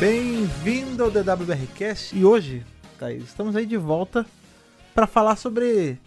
Bem-vindo ao DWRcast e hoje, Thaís, estamos aí de volta para falar sobre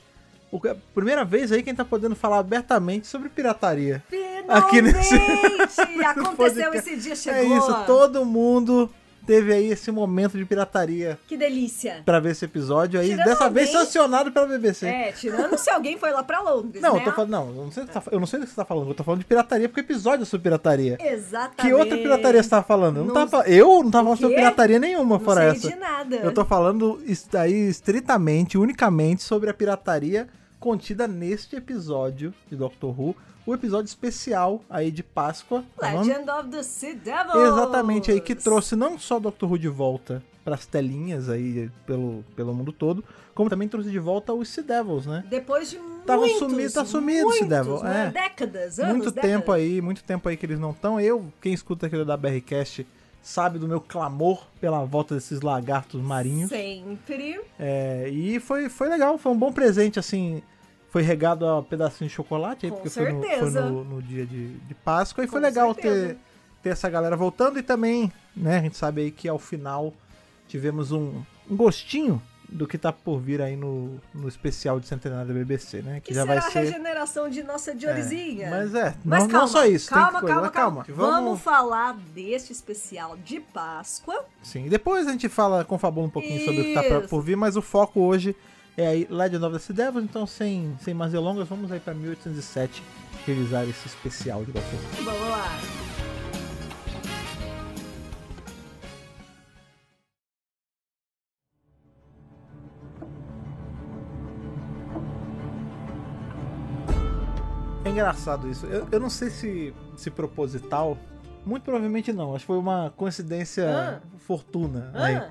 o a primeira vez aí quem tá podendo falar abertamente sobre pirataria. Aqui nesse- Finalmente! Aconteceu esse dia, É chegou. isso, todo mundo teve aí esse momento de pirataria Que delícia. pra ver esse episódio aí, Tirando dessa vez alguém- sancionado pela BBC. É, tirando se alguém foi lá pra Londres, Não, né? eu tô falando, não, eu não sei, tá- eu não sei do que você tá falando, eu tô falando de pirataria porque o episódio é sobre pirataria. Exatamente. Que outra pirataria você tava falando? Eu não, Não- tava, eu não tava falando sobre pirataria nenhuma Não fora sei essa. de nada. Eu tô falando aí estritamente, unicamente sobre a pirataria contida neste episódio de Doctor Who, o episódio especial aí de Páscoa. tá o? Legend of the Sea Devils. Exatamente aí que trouxe não só Doctor Who de volta pras telinhas aí pelo, pelo mundo todo, como também trouxe de volta os Sea Devils, né? Depois de Tava muitos, sumido- tá sumido esse muitos, Devil, né? é. Décadas, anos, muito décadas. tempo aí, muito tempo aí que eles não estão. Eu, quem escuta aquele da BRCast, sabe do meu clamor pela volta desses lagartos marinhos. Sempre. É, e foi, foi legal, foi um bom presente, assim. Foi regado a pedacinho de chocolate aí, porque foi no, foi no, no dia de, de Páscoa. E foi Com legal certeza. ter, ter essa galera voltando. E também, né, a gente sabe aí que ao final tivemos um, um gostinho do que tá por vir aí no, no especial de centenário da BBC, né? Que, Que já será vai a ser. regeneração de nossa É, Diorizinha. mas é, Mas não, calma, não só isso. Calma, coisa, calma, mas calma, Vamos, Vamos falar deste especial de Páscoa. Sim, depois a gente fala, confabula um pouquinho sobre o que tá Isso. por vir, mas o foco hoje é of the Sea Devils, então sem, sem mais delongas, vamos aí pra 1807 revisar esse especial de. Vamos lá. É engraçado isso, eu, eu não sei se, se proposital, muito provavelmente não, acho que foi uma coincidência Ah. fortuna Ah, aí.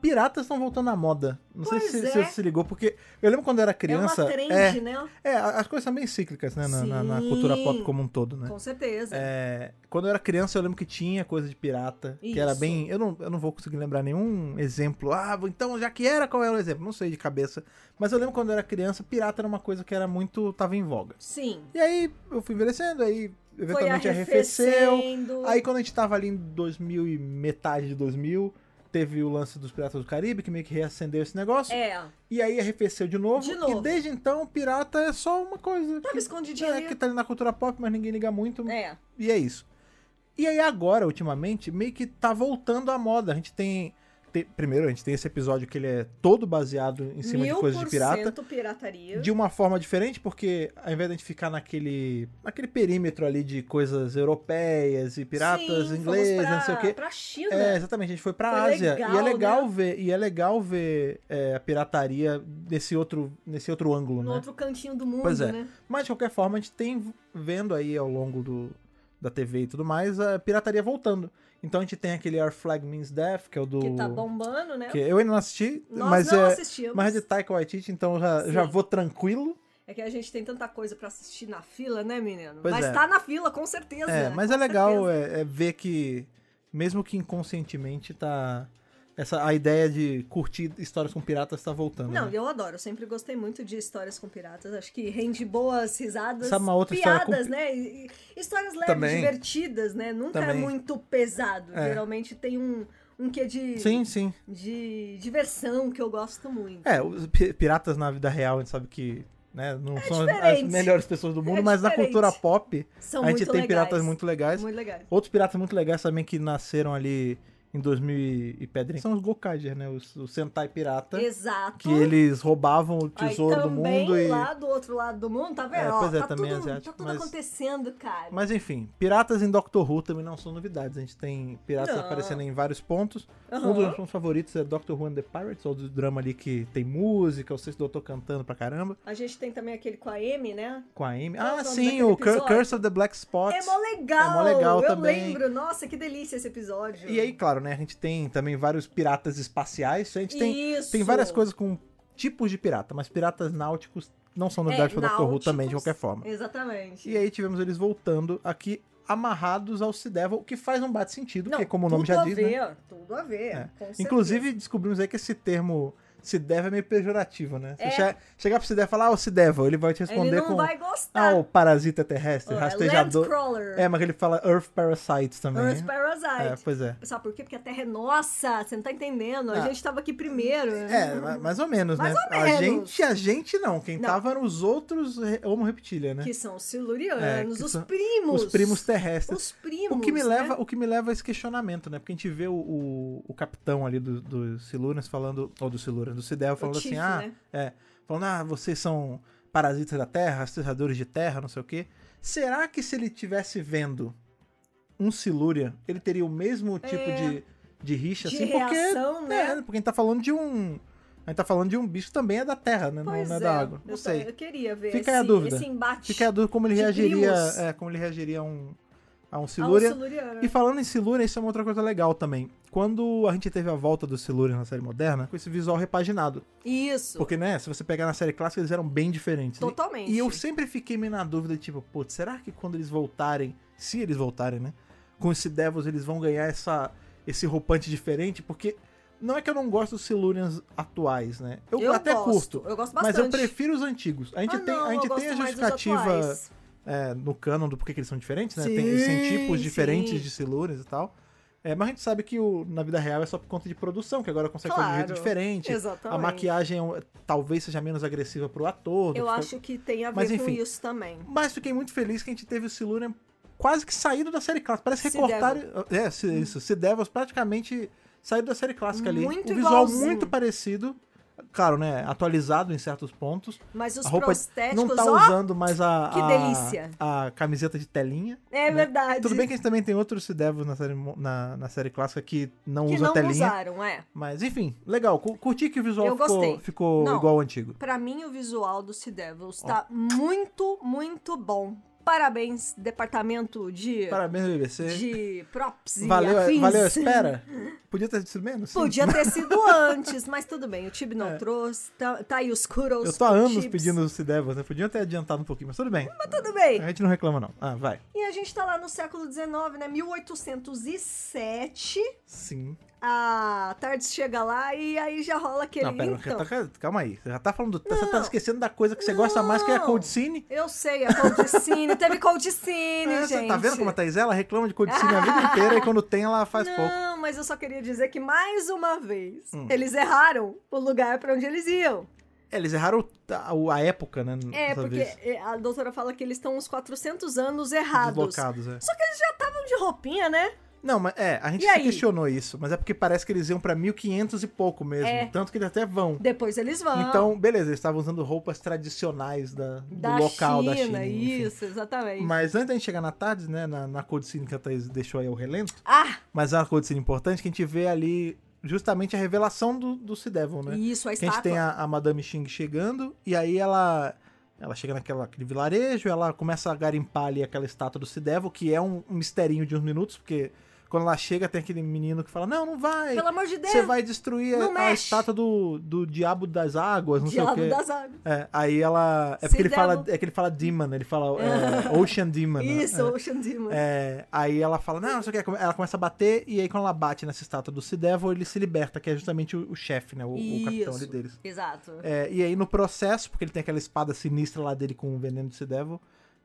Piratas estão voltando à moda. Não sei Pois se, é. se você se ligou, porque eu lembro quando eu era é criança. uma trend, é, né? é, as coisas são bem cíclicas, né? Na, na- na cultura pop como um todo, né? Com certeza. É, quando eu era criança, eu lembro que tinha coisa de pirata, que era Isso. bem. Eu não, eu não vou conseguir lembrar nenhum exemplo. Ah, então já que era, qual é o exemplo? Não sei de cabeça. Mas eu lembro quando eu era criança, pirata era uma coisa que era muito. tava em voga. Sim. E aí eu fui envelhecendo, aí eventualmente arrefeceu. Aí quando a gente tava ali em 2000 e metade de 2000, teve o lance dos Piratas do Caribe, que meio que reacendeu esse negócio. É, E aí arrefeceu de novo. De novo. E desde então, pirata é só uma coisa. tava que, escondidinho é, que tá ali na cultura pop, mas ninguém liga muito. É. E é isso. E aí agora, ultimamente, meio que tá voltando à moda. A gente tem, tem- Primeiro, a gente tem esse episódio que ele é todo baseado em cima de coisas de pirata. pirataria. De uma forma diferente, porque ao invés de a gente ficar naquele, naquele perímetro ali de coisas europeias e piratas Sim, ingleses, pra, não sei o quê. Pra China. É, exatamente, a gente foi pra Foi Ásia. legal, e é legal né? ver, e é legal ver é, a pirataria nesse outro, nesse outro ângulo, no né? outro cantinho do mundo, Pois é. né? Mas de qualquer forma, a gente tem vendo aí ao longo do, da TV e tudo mais a pirataria voltando. Então a gente tem aquele Our Flag Means Death, que é o do. Que tá bombando, né? que eu ainda não assisti, Nós mas não é. assistimos. Mas é de Taika Waititi, então já, Sim. já vou tranquilo. É que a gente tem tanta coisa pra assistir na fila, né, menino? Pois Mas é. tá na fila, com certeza. É, mas com é legal é, é ver que, mesmo que inconscientemente, tá. Essa, a ideia de curtir histórias com piratas tá voltando. Não, né? eu adoro. Eu sempre gostei muito de histórias com piratas. Acho que rende boas risadas. Sabe uma outra piadas, com- né? E- e histórias leves, Também. divertidas, né? Nunca é Também. muito pesado. É. Geralmente tem um, um quê de, Sim, sim. de diversão que eu gosto muito. É, os pi- piratas na vida real, a gente sabe que né, não são as diferente. melhores pessoas do mundo, É mas na diferente. cultura pop São a gente tem legais. piratas muito legais. Muito legais. Outros piratas muito legais também que nasceram ali em 2000 e pedrinha são os Gokaiger, né? Os, o Sentai pirata. Exato. Que eles roubavam o Aí tesouro do também, mundo e. lá do outro lado do mundo, tá vendo? É, Ó, pois é, tá também tudo, asiático, tá tudo mas- acontecendo, cara. Mas enfim, piratas em Doctor Who também não são novidades. A gente tem piratas Não. aparecendo em vários pontos. Aham. Um dos meus favoritos é Doctor Who and the Pirates, ou do drama ali que tem música, o sexto doutor cantando pra caramba. A gente tem também aquele com a Amy, né? Com a Amy. É Ah, nome sim, o episódio? Curse of the Black Spot. É mó legal! É mó legal eu também. lembro, nossa, que delícia esse episódio. E aí, claro, né? A gente tem também vários piratas espaciais. A gente tem, Isso. tem várias coisas com tipos de pirata, mas piratas náuticos não são novidade É, pra Doctor Who náuticos. também, de qualquer forma. Exatamente. E aí tivemos eles voltando aqui amarrados ao Sea Devil, o que faz um bate sentido, porque como o nome tudo já a diz, ver, né? Tudo a ver, É. com certeza. Inclusive, descobrimos aí que esse termo se deve é meio pejorativo, né? É. che- chegar pro se deve e falar, ah, o se deve, ele vai te responder ele não com vai ah, gostar. o parasita terrestre, é rastejador. Landcrawler. É, mas ele fala Earth Parasites também. Earth né? Hazard. É, pois é. Sabe por quê? Porque a Terra é nossa, você não tá entendendo. A Ah. gente tava aqui primeiro. É, ma- mais ou menos, Mais né? ou A menos. gente, a gente não. Quem Não. tava eram os outros Homo reptilia, né? Que são os silurianos, É, os são primos. Os primos terrestres. Os primos. O que, me né? leva, o que me leva a esse questionamento, né? Porque a gente vê o, o, o capitão ali do, do Silurians falando, ou do Silurians, do Sidel falando assim, ah, né? é, falando, ah, vocês são parasitas da Terra, rastreadores de Terra, não sei o quê. Será que se ele tivesse vendo um Silurian, ele teria o mesmo tipo É. de, de rixa, De assim? Porque, reação, né? é, porque a gente tá falando de um... A gente tá falando de um bicho que também é da Terra, né? Não, Pois não é, é, da água. eu Não tô- sei. Eu queria ver Fica esse, aí a dúvida. esse embate. Fica a dúvida como ele reagiria, é, como ele reagiria a um, a um um Silurian. E falando em Silurian, isso é uma outra coisa legal também. Quando a gente teve a volta do Silurian na série moderna, com esse visual repaginado. Isso. Porque, né, se você pegar na série clássica, eles eram bem diferentes. E- Totalmente. E eu sempre fiquei meio na dúvida, tipo, putz, será que quando eles voltarem, se eles voltarem, né, com esse Devils, eles vão ganhar essa, esse roupante diferente? Porque não é que eu não gosto dos Silurians atuais, né? Eu, Eu até gosto, curto. eu gosto Mas bastante. eu prefiro os antigos. A gente Ah, tem, não, a, gente tem a justificativa. É, no canon do porquê que eles são diferentes, né? tem, Sim, eles têm tipos diferentes sim. de Silurians e tal. É, mas a gente sabe que o, na vida real é só por conta de produção, que agora consegue fazer de um jeito Claro, diferente. exatamente. A maquiagem é um- talvez seja menos agressiva pro ator. Eu acho que tem a ver Mas, com enfim. isso também. Mas fiquei muito feliz que a gente teve o Silurian quase que saído da série clássica. Parece recortar. É, se, isso. Se Devils praticamente saído da série clássica ali. Muito o visual igualzinho. muito parecido. Claro, né? Atualizado em certos pontos. Mas os a roupa prostéticos, não tá ó, usando mais a, que a- delícia. a camiseta de telinha. é né? verdade. Tudo bem que a gente também tem outros Devils na série, na, na série clássica que não que usam não telinha. usaram, é. Mas enfim, legal. Cu- Curti que o visual Eu ficou, gostei. ficou Não. igual ao antigo. Pra mim, o visual do Sea Devils tá muito, muito bom. Parabéns, departamento de, Parabéns, BBC. de props e Valeu, afins. valeu espera? Podia ter sido menos? Sim. Podia ter sido antes, mas tudo bem. O Tib não É. trouxe. Tá, tá aí os kudos. Eu tô há anos pedindo os Devils, né? Podiam ter adiantado um pouquinho, mas tudo bem. Mas tudo bem. A gente não reclama, não. Ah, vai. E a gente tá lá no século XIX, né? 1807. Sim. A Tardes chega lá e aí já rola aquele. Não, pera, então, tá- calma aí. Você já tá falando. Você tá Não. esquecendo da coisa que você gosta mais, que é a Não. Cold Scene. Eu sei, a Coldicine. Teve Coldicine, É, gente. você tá vendo como a Thaís? Ela reclama de Cold Scene a vida inteira e quando tem, ela faz Não, pouco. mas eu só queria dizer que mais uma vez Hum. eles erraram o lugar pra onde eles iam. É, eles erraram a, a época, né? É, porque vez. é, a doutora fala que eles estão uns 400 anos errados. Deslocados, é. Só que eles já estavam de roupinha, né? Não, mas é, a gente questionou isso, mas é porque parece que eles iam pra 1500 e pouco mesmo. É. Tanto que eles até vão. Depois eles vão. Então, beleza, eles estavam usando roupas tradicionais da, da do local China, da China. enfim. isso, exatamente. Mas antes da gente chegar na tarde, né, na, na Cold Scene que a Thaís deixou aí ao relento, Ah, mas é uma Cold Scene importante que a gente vê ali justamente a revelação do, do Sea Devil, né? isso, a Que a gente estátua. tem a, a Madame Xing chegando, e aí ela ela chega naquela, aquele vilarejo, ela começa a garimpar ali aquela estátua do Sea Devil, que é um, um misterinho de uns minutos, porque quando ela chega tem aquele menino que fala, não, não vai, Pelo amor de Deus. você vai destruir a, a mexe." estátua do, do diabo das águas, não sei o Diabo quê. das águas. É, aí ela. É porque ele fala, é que ele fala Demon, ele fala é, Ocean Demon. né? Isso, É. Ocean Demon. É, aí ela fala, não, não sei o que. Ela começa a bater, e aí quando ela bate nessa estátua do Sea Devil, ele se liberta, que é justamente o, o chefe, né? O, o capitão ali deles. Exato. É, e aí no processo, porque ele tem aquela espada sinistra lá dele com o veneno do Sea Devil,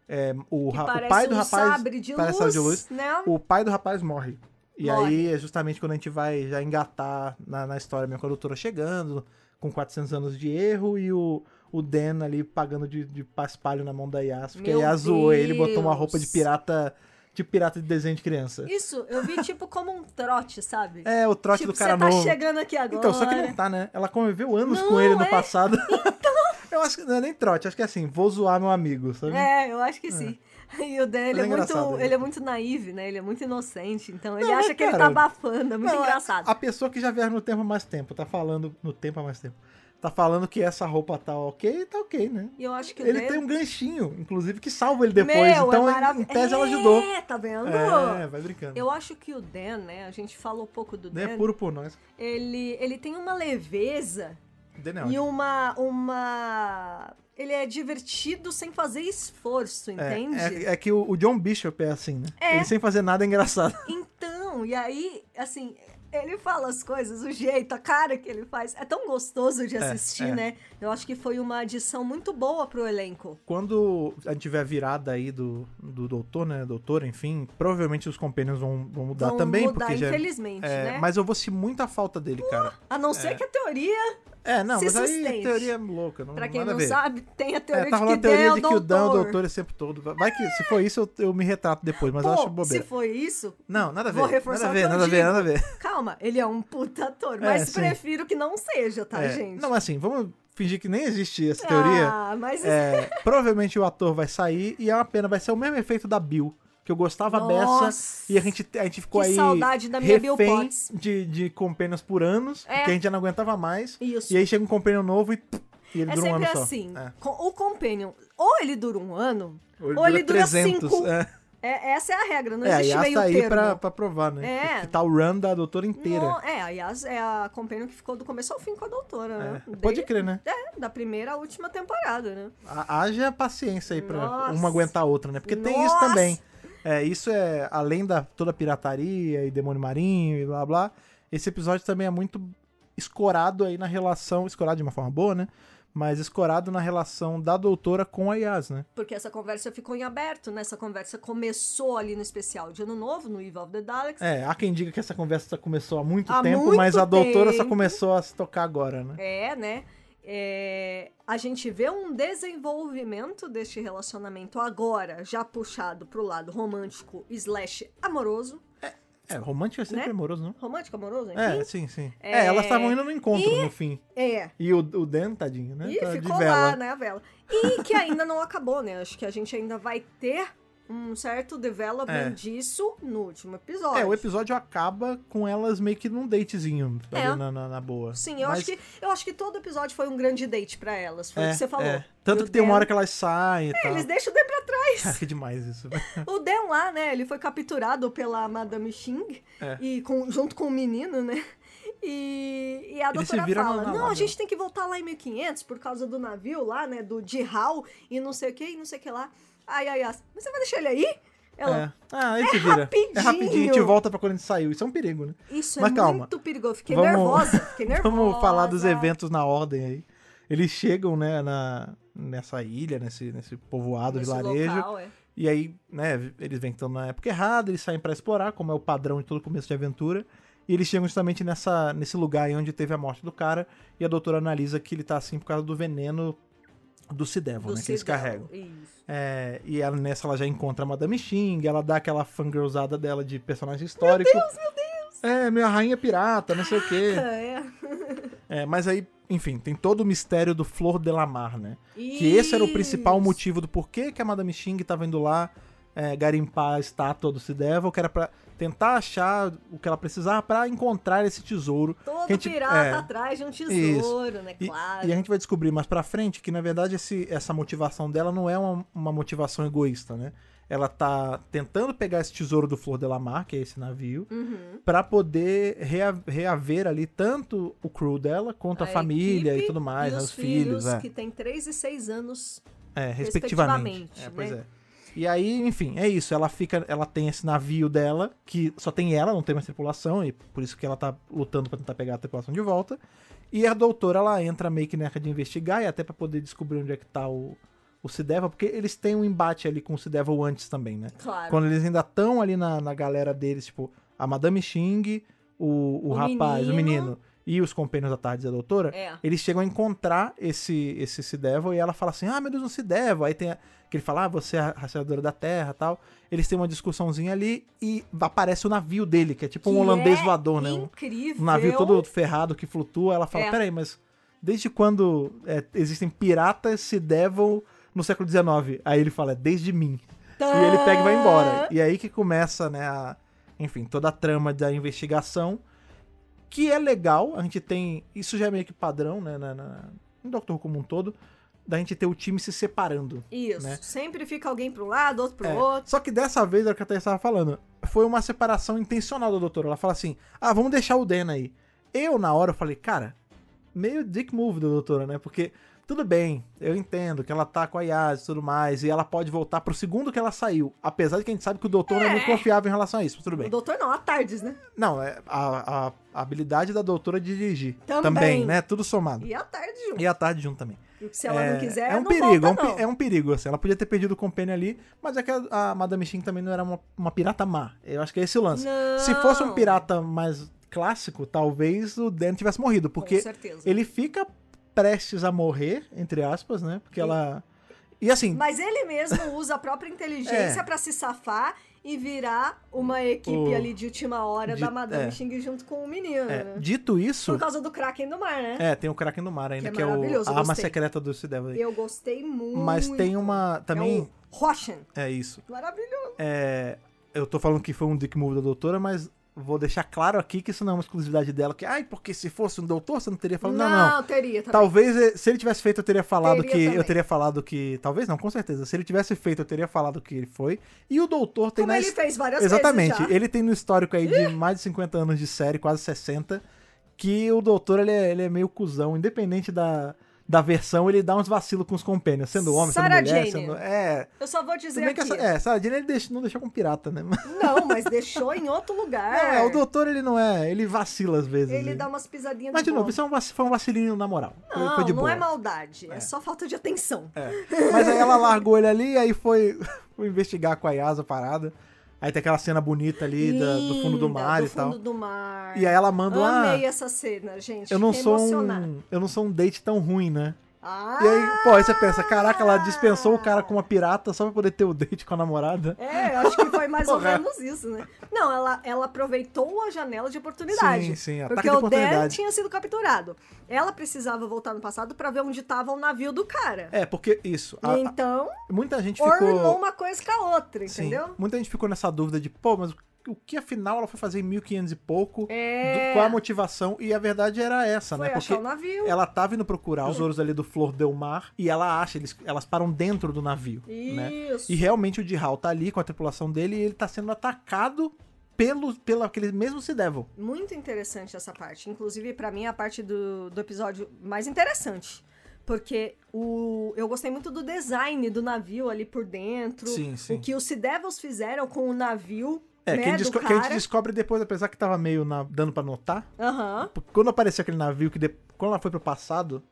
é, o, o pai do um rapaz. sabre de parece luz, sabre de luz. né? O pai do rapaz morre. E Morre. aí é justamente quando a gente vai já engatar na, na história mesmo, com a doutora chegando, com 400 anos de erro, e o, o Dan ali pagando de, de paspalho na mão da Yas. Porque Meu a Yas zoou ele botou uma roupa de pirata, de pirata de desenho de criança. Isso, eu vi tipo como um trote, sabe? É, o trote tipo, do cara você tá novo. chegando aqui agora. Então, só que não tá, né? Ela conviveu anos Não, com ele no é. passado. Eu acho que não é nem trote, acho que é assim, vou zoar meu amigo, sabe? É, eu acho que sim. E o Dan, ele é, é muito, ele. ele é muito naive, né? Ele é muito inocente, então ele Não, acha mas, que ele cara, tá abafando, é muito Não, engraçado. A, pessoa que já viaja no tempo há mais tempo, tá falando. No tempo há mais tempo. Tá falando que essa roupa tá ok, tá ok, né? E eu acho que Ele Dan... tem um ganchinho, inclusive, que salva ele depois. Meu, então, é em- maravilhoso. em tese, ela ajudou. É, tá vendo? É, vai brincando. Eu acho que o Dan, né? A gente falou pouco do Dan Dan. é puro por nós. Ele, ele tem uma leveza é e uma, uma... Ele é divertido sem fazer esforço, entende? É, é, é que o, o John Bishop é assim, né? É. Ele sem fazer nada é engraçado. Então, e aí, assim, Ele fala as coisas, o jeito, a cara que ele faz. É tão gostoso de assistir, é. né? Eu acho que foi uma adição muito boa pro elenco. Quando a gente tiver a virada aí do, do doutor, né? Doutor, enfim, provavelmente os companions vão, vão mudar Vão também. mudar, porque já, infelizmente, é, né? Mas eu vou sentir muita falta dele, cara. A não ser que a teoria, É, não, Se mas aí sustente. teoria é louca. Não, pra quem não sabe, tem a É, teoria tá de que teoria Dan de é o que o Dan é o doutor. esse tempo todo. Vai que, se for isso, eu, eu me retrato depois, mas eu Pô, acho bobeira. se foi isso, Não, nada a ver. Vou reforçar nada a ver, eu nada a ver, nada a ver. calma, ele é um puta ator, mas sim. prefiro que não seja, tá, É, gente? Não, assim, vamos fingir que nem existe essa teoria. Ah, mas É, provavelmente o ator vai sair e é uma pena, vai ser o mesmo efeito da Bill. Que eu gostava dessa Nossa. e a gente, a gente ficou Que aí. saudade da minha refém de, de companions por anos, É. que a gente já não aguentava mais. Isso. E aí chega um companion novo e, e ele É dura um ano só. assim. É. Com- O Companion, ou ele dura um ano, Ou ou ele dura, 300. cinco. É, É, essa é a regra, não é a existe Yas meio tá aí termo. pra, pra provar, né? É. Que tá o run da doutora inteira. Não, é, a Yas é a Companion que ficou do começo ao fim com a doutora, né? É, Pode Desde- crer, né? É, da primeira à última temporada, né? Ha- Haja paciência aí pra Nossa. uma aguentar a outra, né? Porque tem isso Nossa. também. É, isso é, além da toda a pirataria e demônio marinho e blá blá, esse episódio também é muito escorado aí na relação, escorado de uma forma boa, né? Mas escorado na relação da doutora com a Yas, né? Porque essa conversa ficou em aberto, né? Essa conversa começou ali no especial de Ano Novo, no Eve of the Daleks. É, há quem diga que essa conversa começou há muito Há tempo, muito mas a doutora só tempo. começou a se tocar agora, né? É, né? É, a gente vê um desenvolvimento deste relacionamento agora, já puxado pro lado romântico slash amoroso. É, romântico é sempre Né? amoroso, não? Romântico, amoroso, enfim. É, sim, sim. É, É, elas estavam indo no encontro no fim. É. E o, o Dan, tadinho, né? E Tá de ficou vela. lá, né, a vela. E que ainda não acabou, né? Acho que a gente ainda vai ter um certo development É. disso no último episódio. É, o episódio acaba com elas meio que num datezinho ali É. na, na, na boa. Sim, eu, Mas- acho que, eu acho que todo episódio foi um grande date pra elas. Foi o que você falou. é. Tanto E que o tem uma Dan- hora que elas saem e É, tal. eles deixam o Dan pra trás. Ah, que demais isso. O Dan lá, né? Ele foi capturado pela Madame Xing É. e com, junto com o menino, né? E, e a Ele doutora fala: Não, a gente tem que voltar lá em 1500 por causa do navio lá, né? Do Jihal e não sei o que, e não sei o que lá. Ai, ai, ai. Mas você vai deixar ele aí? Ela, É. Ah, ele se vira. rapidinho. É rapidinho, a gente volta pra quando a gente saiu. Isso é um perigo, né? Isso Mas é calma. muito perigoso. Fiquei Vamos- nervosa. Fiquei nervosa. Vamos falar dos eventos na ordem aí. Eles chegam, né, na, nessa ilha, nesse, nesse povoado, Nesse vilarejo. local, é. E aí, né, eles vêm que estão na época errada, eles saem pra explorar, como é o padrão de todo começo de aventura. E eles chegam justamente nessa, nesse lugar aí onde teve a morte do cara. E a doutora analisa que ele tá assim por causa do veneno do Do né, que eles carregam. Isso. É, e ela, nessa ela já encontra a Madame Xing, ela dá aquela fangirlzada dela de personagem histórico. Meu Deus, meu Deus! É, minha rainha pirata, não sei o quê. É. É, mas aí, enfim, tem todo o mistério do Flor de Lamar, né? Que esse era o principal Isso. motivo do porquê que a Madame Xing tava indo lá é, garimpar a estátua do Sea Devil, que era pra tentar achar o que ela precisava pra encontrar esse tesouro. Todo que a gente- pirata é, atrás de um tesouro, né? E, Claro. e a gente vai descobrir mais pra frente que, na verdade, esse- essa motivação dela não é uma, uma motivação egoísta, né? Ela tá tentando pegar esse tesouro do Flor de Lamar, que é esse navio, Uhum. pra poder rea- reaver ali tanto o crew dela quanto a, família e tudo mais, e né, os os filhos, é. que tem 3 e 6 anos. É, respectivamente. respectivamente, É, pois né? é. E aí, enfim, é isso. Ela fica, ela tem esse navio dela que só tem ela, não tem mais tripulação e por isso que ela tá lutando pra tentar pegar a tripulação de volta. E a doutora ela entra meio que nessa de investigar e até pra poder descobrir onde é que tá o o Sidevil, porque eles têm um embate ali com o Sidevil antes também, né? Claro. Quando eles ainda estão ali na, na galera deles, tipo, a Madame Xing, o, o, O rapaz, o menino. E os companheiros da tarde e a doutora, É. eles chegam a encontrar esse esse Devil e ela fala assim: "Ah, meu Deus, um Devil". Aí tem a, que ele fala: "Ah, você é a rastreadora da Terra", tal. Eles têm uma discussãozinha ali e aparece o navio dele, que é tipo um Que holandês é voador, né? Um, Incrível. um navio todo ferrado que flutua. Ela fala: É. "Peraí, mas desde quando é, existem piratas Devil no século XIX?" Aí ele fala: "É desde mim". E ele pega e vai embora. E aí que começa, né, a, enfim, toda a trama da investigação, que é legal. A gente tem, isso já é meio que padrão, né, na, na, no Doctor como um todo, da gente ter o time se separando. Isso. né? Sempre fica alguém pro lado, outro pro É, outro. Só que dessa vez, é o que a Thaís estava falando, foi uma separação intencional da doutora. Ela fala assim, ah, vamos deixar o Dan aí. Eu, na hora, eu falei, cara, meio dick move da doutora, né? Porque Tudo bem, eu entendo que ela tá com a Yas e tudo mais, e ela pode voltar pro segundo que ela saiu. Apesar de que a gente sabe que o doutor não é muito confiável em relação a isso, mas tudo O bem. doutor não, a Tardes, né? Não, é a, a- a habilidade da doutora de dirigir. Também. né? Tudo somado. E a Tardes junto. E a tarde junto também. Se ela não quiser, é um perigo, volta, é, um, é um perigo, assim. Ela podia ter perdido o Companion ali, mas é que a, a Madame Xing também não era uma, uma pirata má. Eu acho que é esse o lance. Não. Se fosse um pirata mais clássico, talvez o Dan tivesse morrido, porque Com certeza. ele fica prestes a morrer, entre aspas, né? Porque ela. E assim, Mas ele mesmo usa a própria inteligência É. pra se safar e virar uma equipe O- ali de última hora de- da Madame é. Xing junto com o menino, é, né? dito isso. Por causa do Kraken do mar, né? É, tem o Kraken do Mar ainda, Que que é é, o, a arma secreta do Sea Devil. Eu gostei muito. Mas tem uma. Também. É o Roshan. É isso. Maravilhoso. É, eu tô falando que foi um dick move da doutora, mas vou deixar claro aqui que isso não é uma exclusividade dela. Que, ai, porque se fosse um doutor, você não teria falado. Não, não. teria também. Talvez, eh, se ele tivesse feito, eu teria falado Teria que. Eu também. teria falado que. Talvez não, com certeza. Se ele tivesse feito, eu teria falado que ele foi. E o doutor tem Como na ele fez várias Exatamente. vezes já. Ele tem no histórico aí de mais de 50 anos de série, quase 60, que o doutor ele é, ele é meio cuzão, independente da, da versão, ele dá uns vacilos com os companions, sendo homem, Sarah sendo mulher, Jane. sendo. É. Eu só vou dizer aqui. essa, é, Sarah Jane ele deixa- não deixou com pirata, né? Não, mas deixou em outro lugar. Não, é, o doutor ele não é. Ele vacila às vezes. Ele ele- dá umas pisadinhas Mas de novo, isso é um vac- foi um vacilinho na moral. Não, foi de não boa. é maldade. É. só falta de atenção. É. Mas aí ela largou ele ali, aí foi, foi investigar com a Yasa a parada. Aí tem aquela cena bonita ali da- do fundo do Linda, mar do e tal. fundo do mar. E aí ela manda ah, Amei essa cena, gente. eu não Fiquei sou um, eu não sou um date tão ruim, né? Ah! E aí, pô, aí você pensa, caraca, ela dispensou o cara com uma pirata só pra poder ter o date com a namorada. É, eu acho que foi mais ou menos isso, né? Não, ela, ela aproveitou a janela de oportunidade. Sim, sim, Porque o Dan tinha sido capturado. Ela precisava voltar no passado pra ver onde tava o navio do cara. É, porque isso. a- a- então, muita gente ornou ficou. uma coisa com a outra, Sim, entendeu? muita gente ficou nessa dúvida de, pô, mas o que afinal ela foi fazer em 1500 e pouco? É. Do- qual a motivação? E a verdade era essa, Foi né? achar Porque o navio. ela tava indo procurar os ouros ali do Flor Del Mar e ela acha, eles, elas param dentro do navio, né? Isso. E realmente o Dihal tá ali com a tripulação dele e ele tá sendo atacado pelo, pelo aquele mesmo Sea Devil. Muito interessante essa parte. Inclusive, pra mim, é a parte do, do episódio mais interessante. Porque o, eu gostei muito do design do navio ali por dentro. Sim, sim. O que os Sea Devils fizeram com o navio. É, né, que, a gente do desco- que a gente descobre depois, apesar que tava meio na- dando pra notar, Aham. porque quando apareceu aquele navio, que de- quando ela foi pro passado,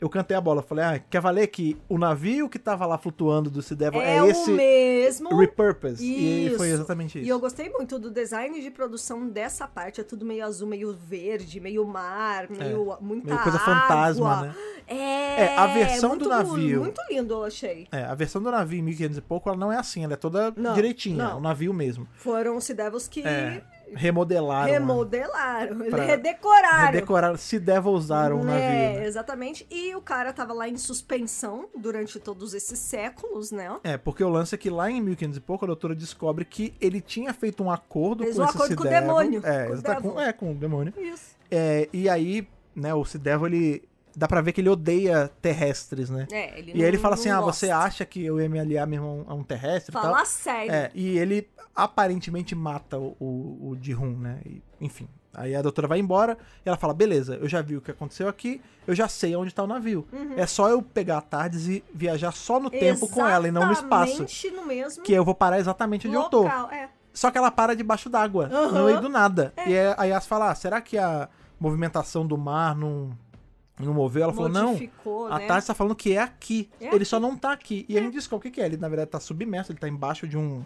eu cantei a bola. Falei, ah, quer valer que o navio que tava lá flutuando do Sea Devil é, É, esse o mesmo. repurpose. E Isso. foi exatamente isso. E eu gostei muito do design de produção dessa parte. É tudo meio azul, meio verde, meio mar, meio muita É, meio coisa água. fantasma, né? É, É, a versão muito, do navio- Muito lindo, eu achei. É, a versão do navio em 1500 e pouco, ela não é assim, ela é toda Não, direitinha, não. é um navio mesmo. Foram os Sea Devils que É, remodelaram. né? remodelaram, Pra- redecoraram. Redecoraram, se deve usaram o navio. É, né? exatamente. E o cara tava lá em suspensão durante todos esses séculos, né? É, porque o lance é que lá em 1500 e pouco a doutora descobre que ele tinha feito um acordo Fez com um esse acordo com o demônio, É, com o com, é, com o demônio. Isso. É, e aí, né, o Sea Devil, ele... Dá pra ver que ele odeia terrestres, né? É, ele E aí ele não- fala assim, não ah, você acha que eu ia me aliar mesmo a um, terrestre e tal? Fala sério. É, e ele aparentemente mata o, o, o Ji-Hun, né? E, enfim. Aí a doutora vai embora e ela fala: beleza, eu já vi o que aconteceu aqui, eu já sei onde tá o navio. Uhum. É só eu pegar a Tardes e viajar só no tempo com ela e não no espaço. Exatamente no mesmo Que eu vou parar exatamente onde eu tô. local. É. Só que ela para debaixo d'água, Aham. no meio do nada. E aí a Yas fala: ah, será que a movimentação do mar não, não moveu? Ela falou: não. A né? Tardes tá falando que é aqui. É ele só não tá aqui. E a gente descobre o que que é. Ele, na verdade, tá submerso, ele tá embaixo de um,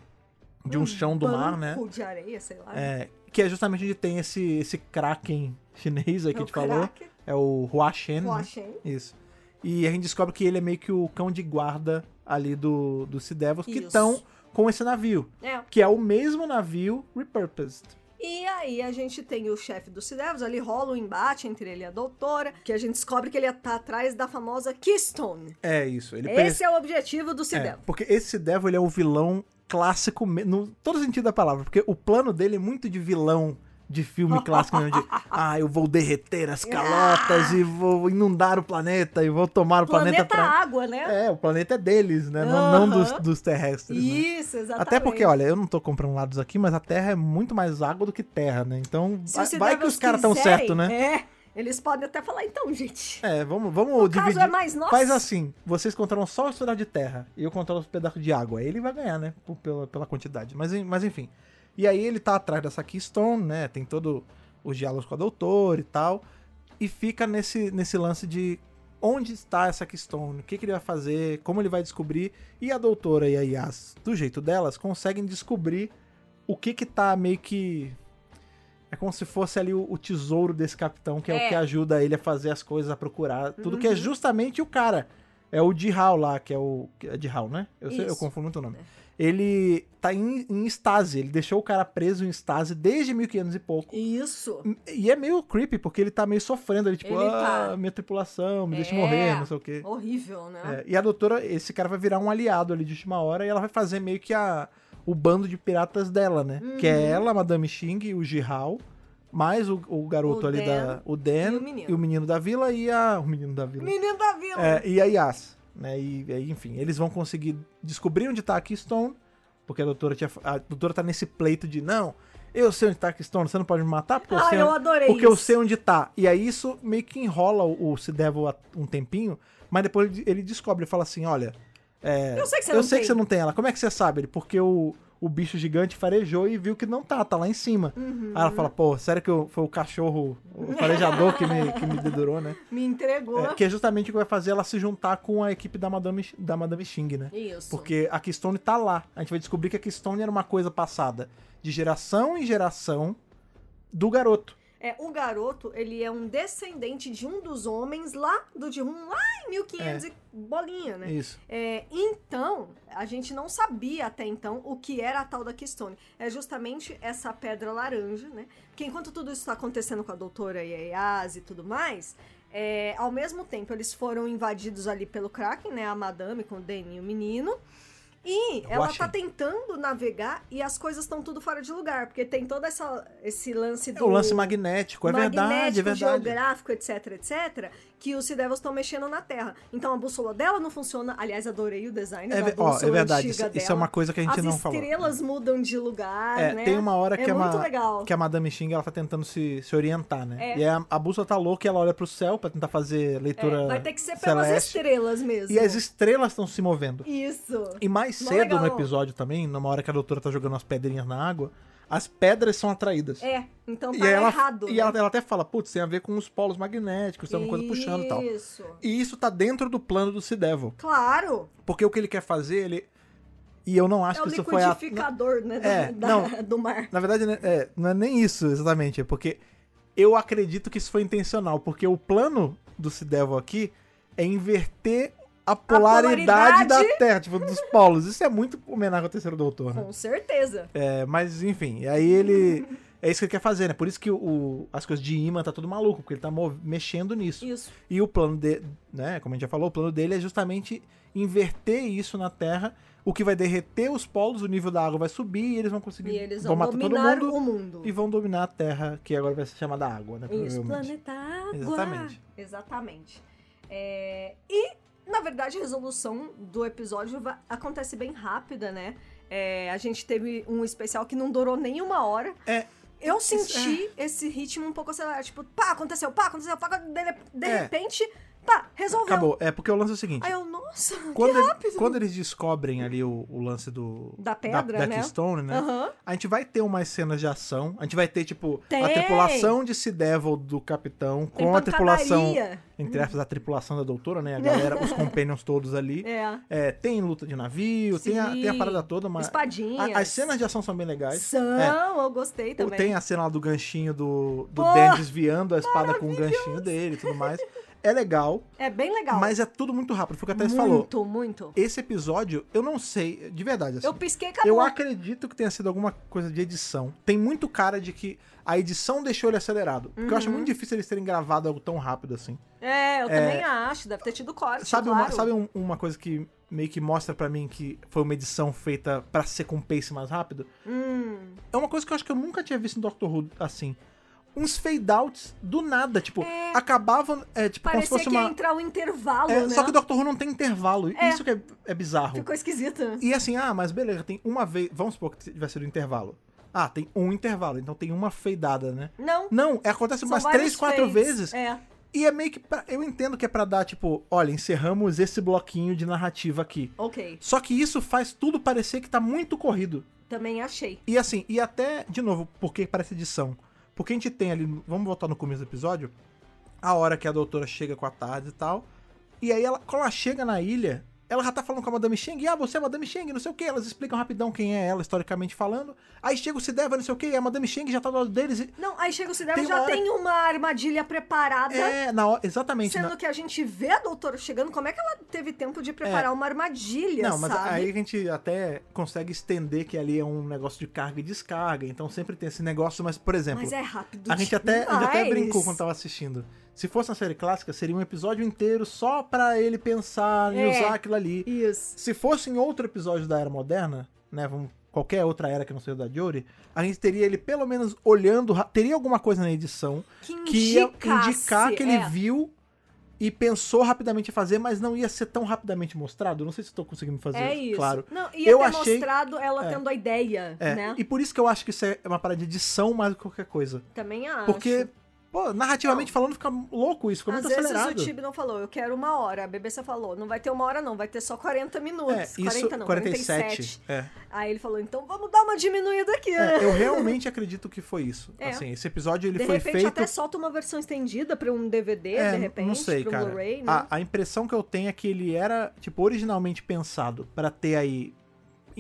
de um, chão do mar, né? de areia, sei lá. É, que é justamente onde tem esse, esse Kraken chinês aí que É a o gente falou. É o Hua Shen. né? Hua Shen. Isso. E a gente descobre que ele é meio que o cão de guarda ali do, do Sea Devils que estão com esse navio. É. Que é o mesmo navio repurposed. E aí a gente tem o chefe dos Devils, ali rola um embate entre ele e a doutora, que a gente descobre que ele tá atrás da famosa Keystone. É isso. Ele Esse é o objetivo do Sea É, porque esse Sea Devil ele é o vilão clássico, no todo sentido da palavra, porque o plano dele é muito de vilão de filme clássico mesmo, de ah, eu vou derreter as calotas e vou inundar o planeta e vou tomar o planeta, Planeta pra... Água, né? É, o planeta é deles, né? Não, não dos, dos terrestres. né? Isso, exatamente. Até porque, olha, eu não tô comprando lados aqui, mas a Terra é muito mais água do que terra, né? Então, vai, vai que os caras tão quiserem, certo, né? É, Eles podem até falar, então, gente. É, vamos, vamos O dividir. caso é mais nosso. Faz assim, vocês controlam só os pedaços de terra e eu controlo os pedaços de água. Aí ele vai ganhar, né? por- pela, pela quantidade. Mas, mas enfim. E aí ele tá atrás dessa Keystone, né? Tem todo os diálogos com a doutora e tal. E fica nesse, nesse lance de onde está essa Keystone, o que, que ele vai fazer, como ele vai descobrir. E a doutora e a Yas, do jeito delas, conseguem descobrir o que que tá meio que... É como se fosse ali o, o tesouro desse capitão, que é, É. o que ajuda ele a fazer as coisas, a procurar. Tudo que é Uhum. justamente o cara. É o Dihal lá, que é o. É Dihal, né? Eu, sei, eu confundo muito o nome. Ele tá em, em estase. Ele deixou o cara preso em estase desde 1500 e pouco. Isso. E é meio creepy, porque ele tá meio sofrendo ali, tipo, Ele ah, tá. minha tripulação, me deixa É. morrer, não sei o quê. Horrível, né? É, e a doutora, esse cara vai virar um aliado ali de última hora e ela vai fazer meio que a, o bando de piratas dela, né? Que é Uhum. ela, a Madame Xing, o Jihal, mais o, o garoto O ali Dan da. O Dan e o menino. menino da vila e a. O menino da vila. Menino da vila. É, e a Yas, né? E, e, enfim, eles vão conseguir descobrir onde tá a Keystone, porque a doutora tinha. A doutora tá nesse pleito de não. Eu sei onde tá a Keystone, você não pode me matar porque eu Ah, sei. eu onde- Porque eu sei onde tá. E aí isso meio que enrola o, o Sea Devil um tempinho, mas depois ele, ele descobre, ele fala assim: olha. é, Eu sei que você eu não sei tem. que você não tem ela. Como é que você sabe? Ele, porque o, o bicho gigante farejou e viu que não tá, tá lá em cima. Uhum. Aí ela fala, pô, sério que eu- foi o cachorro, o farejador que me, que me dedurou, né? Me entregou. É, que é justamente o que vai fazer ela se juntar com a equipe da Madame, da Madame Xing, né? Isso. Porque a Keystone tá lá. A gente vai descobrir que a Keystone era uma coisa passada de geração em geração do garoto. É, o garoto, ele é um descendente de um dos homens lá do Jihun, lá em 1500 e bolinha, né? Isso. É, então, a gente não sabia até então o que era a tal da Keystone. É justamente essa pedra laranja, né? Porque enquanto tudo isso está acontecendo com a doutora Yayaz e tudo mais, é, ao mesmo tempo eles foram invadidos ali pelo Kraken, né? A madame com o Danny e o menino. E ela Guaxin. tá tentando navegar e as coisas estão tudo fora de lugar, porque tem todo essa, esse lance É do o lance magnético, é verdade, é magnético, verdade. geográfico, etc, etc, que os Sea Devils estão mexendo na Terra. Então a bússola dela não funciona. Aliás, adorei o design É, da ve- ó, bússola é verdade, isso, isso é uma coisa que a gente As não falou. estrelas mudam de lugar, É, né? tem uma hora É que, legal. que a Madame Xing ela tá tentando se, se orientar, né? É. E a, a bússola tá louca e ela olha pro céu pra tentar fazer leitura É, vai ter que ser pelas celeste. estrelas mesmo. E as estrelas estão se movendo. Isso. E mais Mó cedo no episódio também, numa hora que a doutora tá jogando umas pedrinhas na água, as pedras são atraídas. É, então tá e ela, errado. e né? ela, ela até fala, putz, tem a ver com os polos magnéticos, tem uma coisa puxando e tal. Isso. E isso tá dentro do plano do Sea Devil. Claro. Porque o que ele quer fazer, ele. E eu não acho É o que isso foi a. liquidificador, né? É, da- não. do mar. Na verdade, né, é, não é nem isso exatamente, é porque eu acredito que isso foi intencional, porque o plano do Sea Devil aqui é inverter a polaridade, polaridade. da Terra, tipo, dos polos. Isso é muito homenagem ao terceiro doutor, né? Com certeza. É, mas enfim, aí ele. É isso que ele quer fazer, né? Por isso que o, as coisas de imã tá tudo maluco, porque ele tá mexendo nisso. Isso. E o plano dele, né? Como a gente já falou, o plano dele é justamente inverter isso na Terra, o que vai derreter os polos, o nível da água vai subir e eles vão conseguir. E eles vão vão dominar mundo o mundo. e vão dominar a Terra, que agora vai ser chamada Água, né? Isso, planeta água. Exatamente. Exatamente. É, E, na verdade, a resolução do episódio acontece bem rápida, né? É, a gente teve um especial que não durou nem uma hora. É. Eu Isso- senti esse ritmo um pouco acelerado. Tipo, pá, aconteceu, pá, aconteceu, pá, de, de É. repente, pá, resolveu. Acabou. É porque o lance é o seguinte. Aí eu, nossa, Quando, que ele- rápido. quando eles descobrem ali o, o lance do. Da pedra, da, né? Keystone, né? Aham. A gente vai ter umas cenas de ação. A gente vai ter, tipo, a Tem. tripulação de Sea Devil do capitão Tem com a tripulação. Entre aspas, a tripulação da doutora, né? A galera, os companions todos ali. É. É, tem luta de navio, tem a, tem a parada toda, mas. Espadinhas. a- as cenas de ação são bem legais. São, É. eu gostei também. Tem a cena lá do ganchinho do, do Pô, Dan desviando a espada com o ganchinho dele e tudo mais. É legal, É bem legal. mas é tudo muito rápido. Foi o que a Tess falou. Muito, muito. Esse episódio, eu não sei, de verdade, assim. Eu pisquei acabou. Eu acredito que tenha sido alguma coisa de edição. Tem muito cara de que a edição deixou ele acelerado. Porque eu Uhum. acho muito difícil eles terem gravado algo tão rápido assim. É, eu também acho. Deve ter tido corte, Sabe, uma, claro. sabe um- uma coisa que meio que mostra pra mim que foi uma edição feita pra ser com pace mais rápido? Hum, É uma coisa que eu acho que eu nunca tinha visto em Doctor Who assim. Uns fade-outs do nada, tipo, É. acabavam, é, tipo, como se parecia fosse que ia uma... entrar um intervalo, É, né? Só que o Doctor Who não tem intervalo, É. isso que é, é bizarro. Ficou esquisito. E assim, ah, mas beleza, tem uma vez. Vamos supor que vai ser o intervalo. Ah, tem um intervalo, então tem uma feidada, né? Não. Não, é, acontece são umas três, quatro fades. vezes. É. E é meio que. Pra, eu entendo que é pra dar, tipo, olha, encerramos esse bloquinho de narrativa aqui. Ok. Só que isso faz tudo parecer que tá muito corrido. Também achei. E assim, e até, de novo, porque parece edição. Porque a gente tem ali, vamos voltar no começo do episódio, a hora que a doutora chega com a tarde e tal. E aí, ela, quando ela chega na ilha, ela já tá falando com a Madame Cheng, ah, você é a Madame Cheng, não sei o que. Elas explicam rapidão quem é ela, historicamente falando. Aí chega o Sideva, não sei o que, a Madame Cheng já tá do lado deles. E... Não, aí chega o Sideva já hora tem uma armadilha preparada. É, na hora, exatamente. Sendo na- que a gente vê a doutora chegando, como é que ela teve tempo de preparar uma armadilha, É. Não, mas sabe? aí a gente até consegue estender que ali é um negócio de carga e descarga. Então sempre tem esse negócio, mas, por exemplo. Mas é rápido A gente, até, a gente até brincou quando tava assistindo. Se fosse uma série clássica, seria um episódio inteiro só pra ele pensar e É. usar aquilo ali. Isso. Se fosse em outro episódio da Era Moderna, né, vamos, qualquer outra era que não seja da Jory, a gente teria ele pelo menos olhando, teria alguma coisa na edição Que, que ia indicar que ele é. viu e pensou rapidamente em fazer, mas não ia ser tão rapidamente mostrado. Não sei se estou conseguindo fazer É isso. claro. Não, ia Eu ter achei- mostrado ela é. tendo a ideia, É, né? e por isso que eu acho que isso é uma parada de edição mais do que qualquer coisa. Também acho. Porque, pô, narrativamente falando, fica louco isso, fica Às muito vezes acelerado. o Tibi não falou, eu quero uma hora. A BBC falou, não vai ter uma hora não, vai ter só 40 minutos. É, isso, 40 não, 47. 47. É. Aí ele falou, então vamos dar uma diminuída aqui. É, eu realmente acredito que foi isso. É. Assim, esse episódio ele de foi repente feito. até solta uma versão estendida pra um DVD, É, de repente, não sei, pra um cara. Blu-ray, né? a, a impressão que eu tenho é que ele era, tipo, originalmente pensado pra ter aí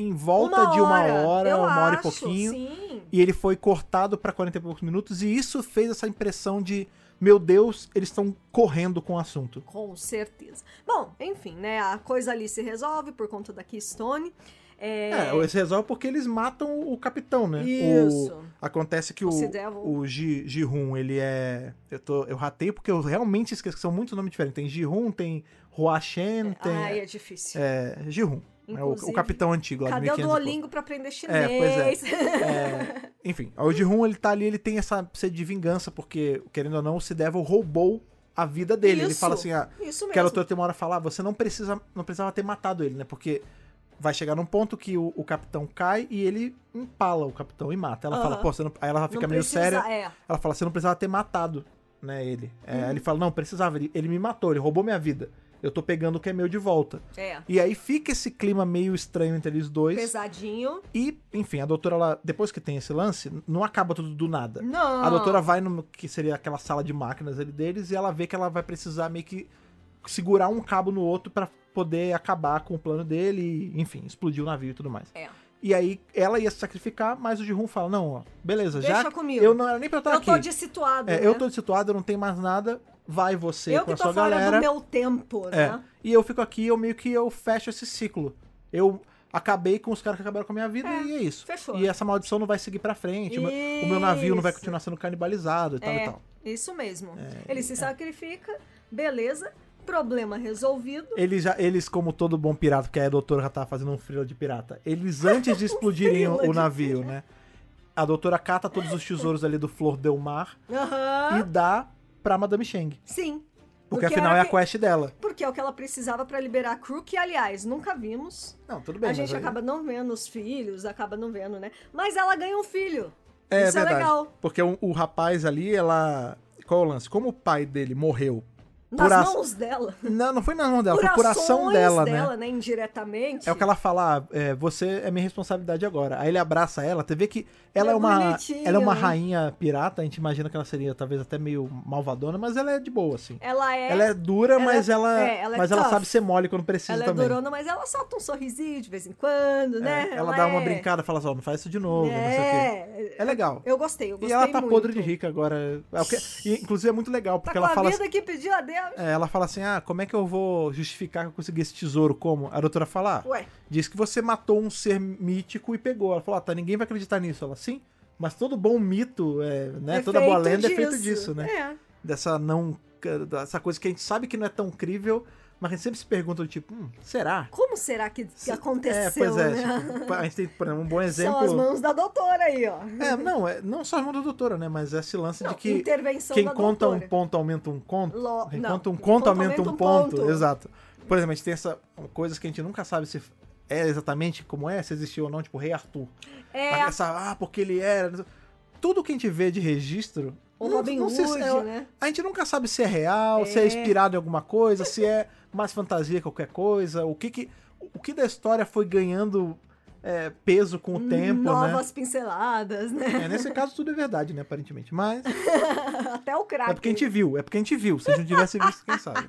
em volta de uma hora, eu uma hora e acho, pouquinho. Sim. E ele foi cortado pra 40 e poucos minutos. E isso fez essa impressão de, meu Deus, eles estão correndo com o assunto. Com certeza. Bom, enfim, né? A coisa ali se resolve por conta da Keystone. É, É, esse resolve porque eles matam o capitão, né? Isso. O- acontece que O o, o Ji- Ji-Hun, ele é. Eu, tô, eu ratei porque eu realmente esqueci que são muitos nomes diferentes. Tem Ji-Hun, tem Hua Shen, tem. Ai, é difícil. É, Ji-Hun. É o, Inclusive, o capitão antigo lá Cadê o 1500 pouco. Duolingo pra aprender É, chinês? pois É, enfim, o Ji-Hun, ele tá ali, ele tem essa sede de vingança, porque, querendo ou não, o Devil roubou a vida dele. ele Isso, fala assim, ah, Isso mesmo. que a doutora tem uma hora falar, você não precisa, não precisava ter matado ele, né? Porque vai chegar num ponto que o, o capitão cai e ele empala o capitão e mata. Ela fala, pô, você não... aí ela Não fica meio precisa- séria. É. Ela fala, você não precisava ter matado, né, ele. É, Uhum. Ele fala, não, precisava, ele, ele me matou, ele roubou minha vida. Eu tô pegando o que é meu de volta. É. E aí fica esse clima meio estranho entre eles dois. Pesadinho. E, enfim, a doutora, ela, depois que tem esse lance, não acaba tudo do nada. Não. A doutora vai no que seria aquela sala de máquinas ali deles e ela vê que ela vai precisar meio que segurar um cabo no outro pra poder acabar com o plano dele e, enfim, explodir o navio e tudo mais. É. E aí ela ia se sacrificar, mas o Jihun fala: "Não, ó, beleza, Deixa já comigo. eu não era nem pra eu estar Eu aqui. tô dissituado, É, né? Eu tô situado, eu não tenho mais nada. Vai você Eu com que a tô sua fora galera. do meu tempo, É. né? E eu fico aqui, eu meio que eu fecho esse ciclo. Eu acabei com os caras que acabaram com a minha vida É, e é isso. fechou. E essa maldição não vai seguir pra frente. O meu, o meu navio não vai Isso. continuar sendo canibalizado e tal é, e tal. isso mesmo. É, Ele se sacrifica, beleza, problema resolvido. Eles, já, eles, como todo bom pirata, porque a doutora já tava fazendo um frila de pirata, eles antes de explodirem o, o navio, né? A doutora cata todos os tesouros ali do Flor Del Mar Aham. e dá pra Madame Cheng. Sim. Porque, afinal era é a que- quest dela. Porque é o que ela precisava pra liberar a crew, que, aliás, nunca vimos. Não, tudo bem. a gente aí- acaba não vendo os filhos, acaba não vendo, né? Mas ela ganha um filho. É Isso verdade. é legal. Porque o, o rapaz ali, ela. Qual é o lance? Como o pai dele morreu. Nas aç- mãos dela. Não, não foi na mão dela, Por foi por ação ações dela, né? dela, né? Indiretamente. É o que ela fala, ah, é, você é minha responsabilidade agora. Aí ele abraça ela, você vê que ela É é uma, ela é uma rainha pirata, a gente imagina que ela seria talvez até meio malvadona, mas ela é de boa, assim. Ela é. ela é dura, ela mas é- ela, é, ela é mas ela sabe ser mole quando precisa ela é também. durona, mas ela solta um sorrisinho de vez em quando, É, né? ela, dá uma é- brincada, fala assim, ó, não faz isso de novo, não sei o quê. É, É legal. Eu gostei, eu E gostei ela tá muito. podre de rica agora. É o que- e, inclusive é muito legal, Tá porque com ela a fala vida que pediu a Deus. É, ela fala assim: ah, como é que eu vou justificar que eu consegui esse tesouro? Como? A doutora fala: ah, Ué, diz que você matou um ser mítico e pegou. Ela falou: ah, tá, ninguém vai acreditar nisso. Ela, sim, mas todo bom mito, é, né? é toda boa lenda é feito disso, né? É. Dessa não. Dessa coisa que a gente sabe que não é tão crível, mas a gente sempre se pergunta, tipo, hum, será? Como será que, que aconteceu, é, pois é. né? tipo, a gente tem, por exemplo, um bom São exemplo. as mãos da doutora aí, ó. É, não, é, não só a mão da doutora, né? Mas esse lance Não, de que quem conta um doutora. ponto aumenta um conto. Lo- Quem não, conta um conto aumenta um um ponto. ponto. Exato. Por exemplo, a gente tem essa coisas que a gente nunca sabe se é exatamente como é, se existiu ou não, tipo, o Rei Arthur. É, Essa, ah, porque ele era. Tudo que a gente vê de registro. O não- Robin não sei Hood, se é- né? A gente nunca sabe se é real, se é É. inspirado em alguma coisa, se é mais fantasia que qualquer coisa, o que que, o que da história foi ganhando é, peso com o tempo, né? Novas pinceladas, né? É, nesse caso tudo é verdade, né, aparentemente. Mas Até o crack. é porque a gente viu, é porque a gente viu. Se a gente não tivesse visto, quem sabe.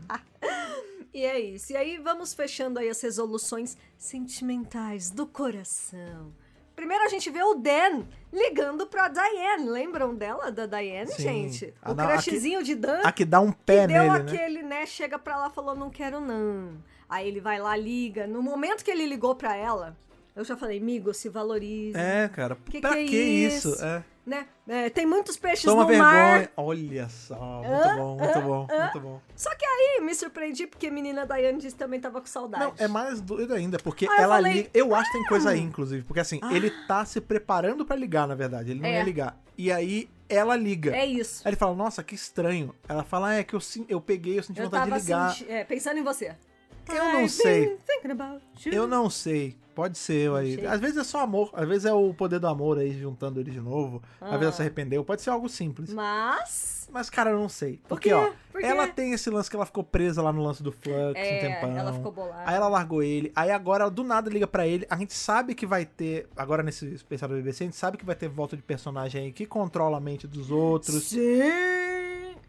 E é isso. E aí vamos fechando aí as resoluções sentimentais do coração. Primeiro a gente vê o Dan ligando pra Diane. Lembram dela, da Diane, Sim. gente? O não, crushzinho de Dan. A que dá um pé que deu nele, né? aquele, né? Chega pra lá e falou, não quero não. Aí ele vai lá, liga. No momento que ele ligou pra ela, eu já falei, amigo, se valorize. É, cara. Que pra que é que isso? isso? É. Né? É, tem muitos peixes Toma no vergonha. mar. Olha só, muito bom, muito bom, muito bom. Só que aí me surpreendi porque a menina Diane disse que também tava com saudade. Não, é mais doido ainda, porque Ah, eu ela falei, liga. Eu acho que tem coisa aí, inclusive, porque assim, Ah. ele tá se preparando pra ligar, na verdade. Ele não É. ia ligar. E aí ela liga. É isso. Aí ele fala, nossa, que estranho. Ela fala, ah, é que eu, sim- eu peguei, eu senti Eu vontade de ligar. senti- é, pensando em você. Eu não sei. Eu não sei. Pode ser, eu aí. Às vezes é só amor. Às vezes é o poder do amor aí juntando ele de novo. Às vezes ela Ah. se arrependeu. Pode ser algo simples. Mas. Mas, cara, eu não sei. Por Porque, quê? ó, Por ela tem esse lance que ela ficou presa lá no lance do Flux um É, tempão. ela ficou bolada. Aí ela largou ele. Aí agora, do nada, liga pra ele. A gente sabe que vai ter. Agora, nesse especial da BBC, a gente sabe que vai ter volta de personagem aí que controla a mente dos outros. Sim.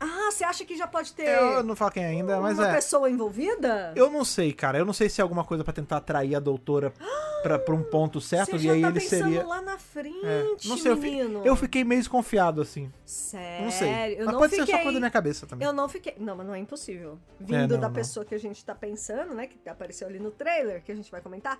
Ah, você acha que já pode ter Eu não falo quem ainda, mas uma é. pessoa envolvida? Eu não sei, cara. Eu não sei se é alguma coisa pra tentar atrair a doutora pra, pra um ponto certo. Você e já aí tá ele pensando seria. lá na frente, É, não sei, eu, fi- menino. eu fiquei meio desconfiado, assim. Sério? Não sei. Eu Mas não pode fiquei... ser só coisa da minha cabeça também. Eu não fiquei. Não, mas não é impossível. Vindo É, não, da não. pessoa que a gente tá pensando, né? Que apareceu ali no trailer, que a gente vai comentar.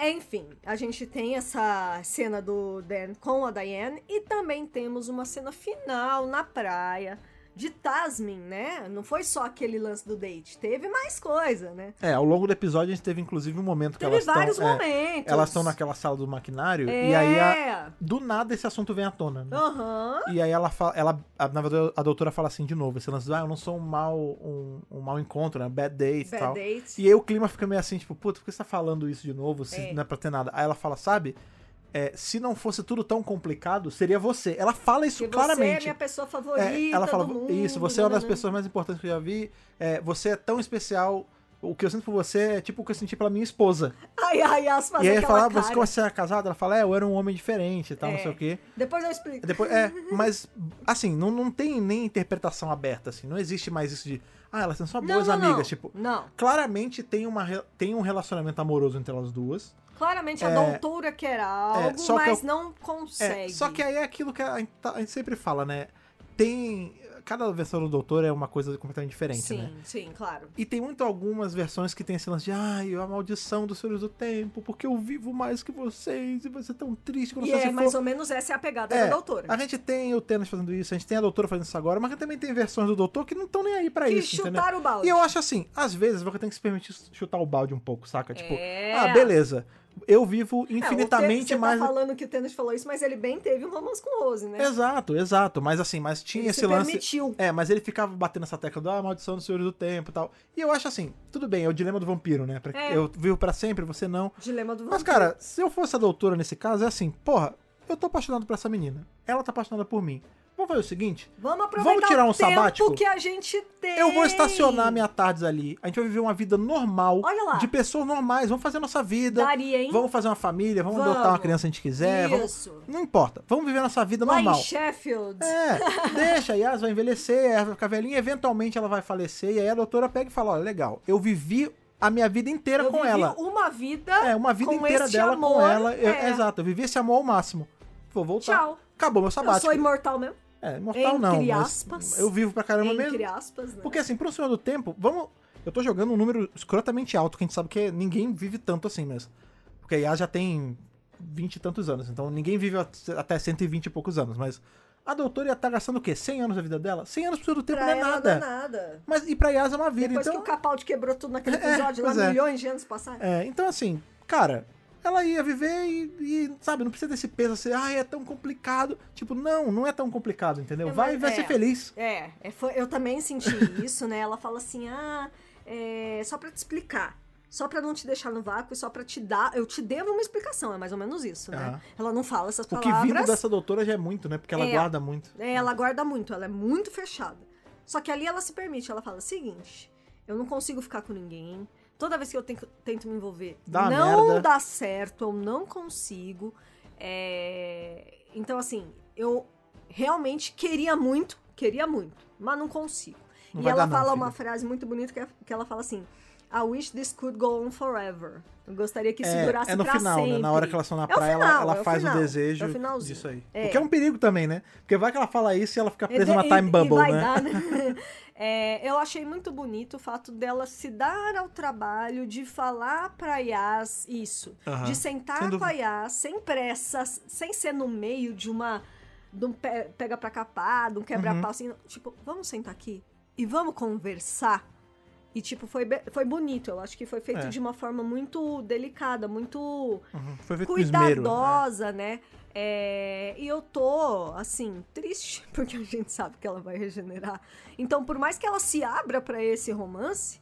Enfim, a gente tem essa cena do Dan com a Diane e também temos uma cena final na praia de Tasmin, né? Não foi só aquele lance do date, teve mais coisa, né? É, ao longo do episódio a gente teve inclusive um momento que Teve elas vários estão. momentos. elas estão naquela sala do maquinário É. e aí a- do nada esse assunto vem à tona, né? Aham. E aí ela fala, ela, a, na verdade, a doutora fala assim de novo, esse lance ah, eu não sou um mau, um, um mau encontro, né? Bad date e Bad tal. date. E aí o clima fica meio assim, tipo, puta, por que você tá falando isso de novo? Se É. não é pra ter nada. Aí ela fala, sabe? É, se não fosse tudo tão complicado, seria você. Ela fala isso Porque você é claramente. minha pessoa favorita É, ela fala, do mundo. isso, você é uma das nananã. pessoas mais importantes que eu já vi. é, você é tão especial. O que eu sinto por você é tipo o que eu senti pela minha esposa. Ai, ai, as e aí aquela fala, ah, cara. você como você era casada? Ela fala, é, eu era um homem diferente e tal, não É. sei o quê. Depois eu explico. Depois, é, mas, assim, não, não tem nem interpretação aberta, assim. Não existe mais isso de, ah, elas são só boas não, não, amigas. não. Tipo, Não. claramente tem, uma, tem um relacionamento amoroso entre elas duas. Claramente a É, doutora quer algo, só que mas eu- não É, consegue. só que aí é aquilo que a gente, tá- a gente sempre fala, né? Tem. Cada versão do Doutor é uma coisa completamente diferente, Sim, né? sim, claro. E tem muito algumas versões que tem esse lance de ai, a maldição dos Senhores do Tempo, porque eu vivo mais que vocês e vai ser tão triste quando E você é for. mais ou menos essa é a pegada É, da doutora. A gente tem o Thanos fazendo isso, a gente tem a Doutora fazendo isso agora, mas também tem versões do Doutor que não estão nem aí pra Que isso, entendeu? chutaram o balde. E eu acho assim, às vezes você tem que se permitir chutar o balde um pouco, saca? Tipo, É. ah, beleza. Eu vivo É, o infinitamente Te- você mais. tá falando que o Tênis falou isso, mas ele bem teve um romance com Rose, né? Exato, exato. Mas assim, mas tinha Ele esse se lance. permitiu. É, mas ele ficava batendo essa tecla do ah, maldição dos senhores do tempo e tal. E eu acho assim, tudo bem, é o dilema do vampiro, né? Pra- É. Eu vivo pra sempre, você não. Dilema do Mas, vampiro. cara, se eu fosse a doutora nesse caso, é assim, porra, eu tô apaixonado por essa menina. Ela tá apaixonada por mim. Vamos fazer o seguinte: Vamos aproveitar vamos tirar um o tempo sabático? que a gente tem. eu vou estacionar minha tardes ali. A gente vai viver uma vida normal. Olha lá. De pessoas normais. Vamos fazer a nossa vida. Daria, hein? Vamos fazer uma família, vamos, Vamos. adotar uma criança se a gente quiser. Vamos... Isso. Não importa. Vamos viver a nossa vida Lá normal. em Sheffield. É, deixa, a Yas vai envelhecer, ela vai ficar velhinha, eventualmente ela vai falecer, e aí a doutora pega e fala, olha, legal, eu vivi a minha vida inteira eu com vivi ela. uma vida É, uma vida inteira dela amor, com ela. Eu- é. exato, eu vivi esse amor ao máximo. Vou voltar. Tchau. Acabou meu Eu sabático. sou imortal mesmo. É, imortal Entre não, mas aspas. eu vivo pra caramba Entre mesmo. aspas, né? Porque assim, pro Senhor do Tempo, vamos... Eu tô jogando um número escrotamente alto, que a gente sabe que ninguém vive tanto assim mesmo. Porque a Yas já tem 20 e tantos anos, então ninguém vive até 120 e poucos anos, mas... A doutora ia estar gastando o quê? 100 anos da vida dela? 100 anos pro Senhor do Tempo pra não é nada. não é nada. Mas e pra Yas é uma vida, Depois então. que o Capaldi quebrou tudo naquele É, episódio lá, pois é. milhões de anos passaram. É, então assim, cara, ela ia viver e, e, sabe, não precisa desse peso assim, ah, é tão complicado. Tipo, não, não é tão complicado, entendeu? Vai mas- vai é. ser feliz. É, é, foi- eu também senti isso, né? Ela fala assim, ah, é, só pra te explicar. Só pra não te deixar no vácuo e só pra te dar. Eu te devo uma explicação, é mais ou menos isso, né? Aham. Ela não fala essas O que palavras. vindo dessa doutora já é muito, né? Porque ela É. guarda muito. É, ela guarda muito, ela é muito fechada. Só que ali ela se permite, ela fala: seguinte, eu não consigo ficar com ninguém. Toda vez que eu tento, tento me envolver, Dá não merda. dá certo, eu não consigo. É, Então, assim, eu realmente queria muito, queria muito, mas não consigo. Não e ela não, fala filha. uma frase muito bonita que, é- que ela fala assim: I wish this could go on forever. Eu gostaria que isso É, durasse é no pra final, sempre. né? Na hora que elas estão na É praia, ela, final, ela é o faz final, o desejo é disso aí. É. O que é um perigo também, né? Porque vai que ela fala isso e ela fica É presa numa e- time e bubble, vai né? dar, né? É, eu achei muito bonito o fato dela se dar ao trabalho de falar pra Yas isso. Aham. De sentar Sem com a. Yas, sem pressa, sem ser no meio de uma. de um pe- pega pra capar, de um quebra-pau, Uhum. assim. Tipo, vamos sentar aqui e vamos conversar. E, tipo, foi, foi bonito. Eu acho que foi feito É. de uma forma muito delicada, muito Uhum. Foi feito com esmero. né? cuidadosa, né? É, e eu tô, assim, triste, porque a gente sabe que ela vai regenerar. Então, por mais que ela se abra pra esse romance,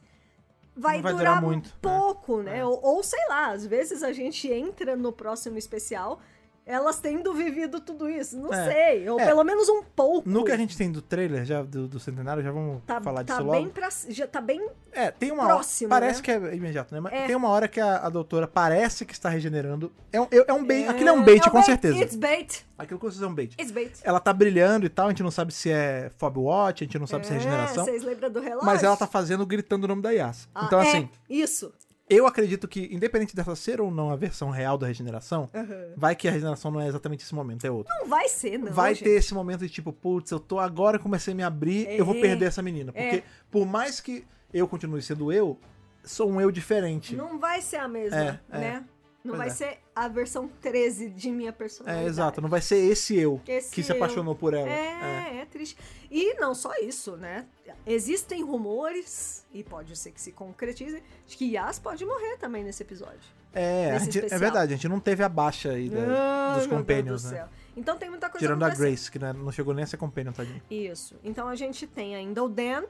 vai, vai durar, durar muito, pouco, né? É. Ou, ou sei lá, às vezes a gente entra no próximo especial, elas tendo vivido tudo isso. Não É. sei, ou É. pelo menos um pouco. No que a gente tem do trailer já do, do Centenário, já vamos Tá, falar tá disso bem logo. pra, já tá bem É, tem uma próximo, hora. Parece né? que é imediato, né? Mas É. tem uma hora que a, a doutora parece que está regenerando. É um, é um bait. É, Aquilo é um bait, é com certeza. It's bait. Aquilo com certeza é um bait. It's bait. Ela tá brilhando e tal, a gente não sabe se é Fob Watch, a gente não sabe se é regeneração. Vocês lembram do relógio? Mas ela tá fazendo gritando o nome da Yas. Ah, então, é, assim, Isso. Eu acredito que, independente dessa ser ou não a versão real da regeneração, Aham. vai que a regeneração não é exatamente esse momento, é outro. Não vai ser, não. vai gente. ter esse momento de tipo, putz, eu tô agora, comecei a me abrir, eu vou É. perder essa menina. Porque, por mais que eu continue sendo eu, sou um eu diferente. Não vai ser a mesma, É, é. né? Não Pois vai é. ser a versão 13 de minha É, personalidade. exato. Não vai ser esse eu Esse que se eu. apaixonou por ela. É, é, triste. E não só isso, né? Existem rumores, e pode ser que se concretizem, de que Yas pode morrer também nesse episódio. É, gente- é verdade, a gente não teve a baixa aí da- Ai, dos Companions, do né? céu. Então tem muita coisa Tirando a. Grace, que né, não chegou nem a ser Companion, tadinho. Isso. Então a gente tem ainda o Dan,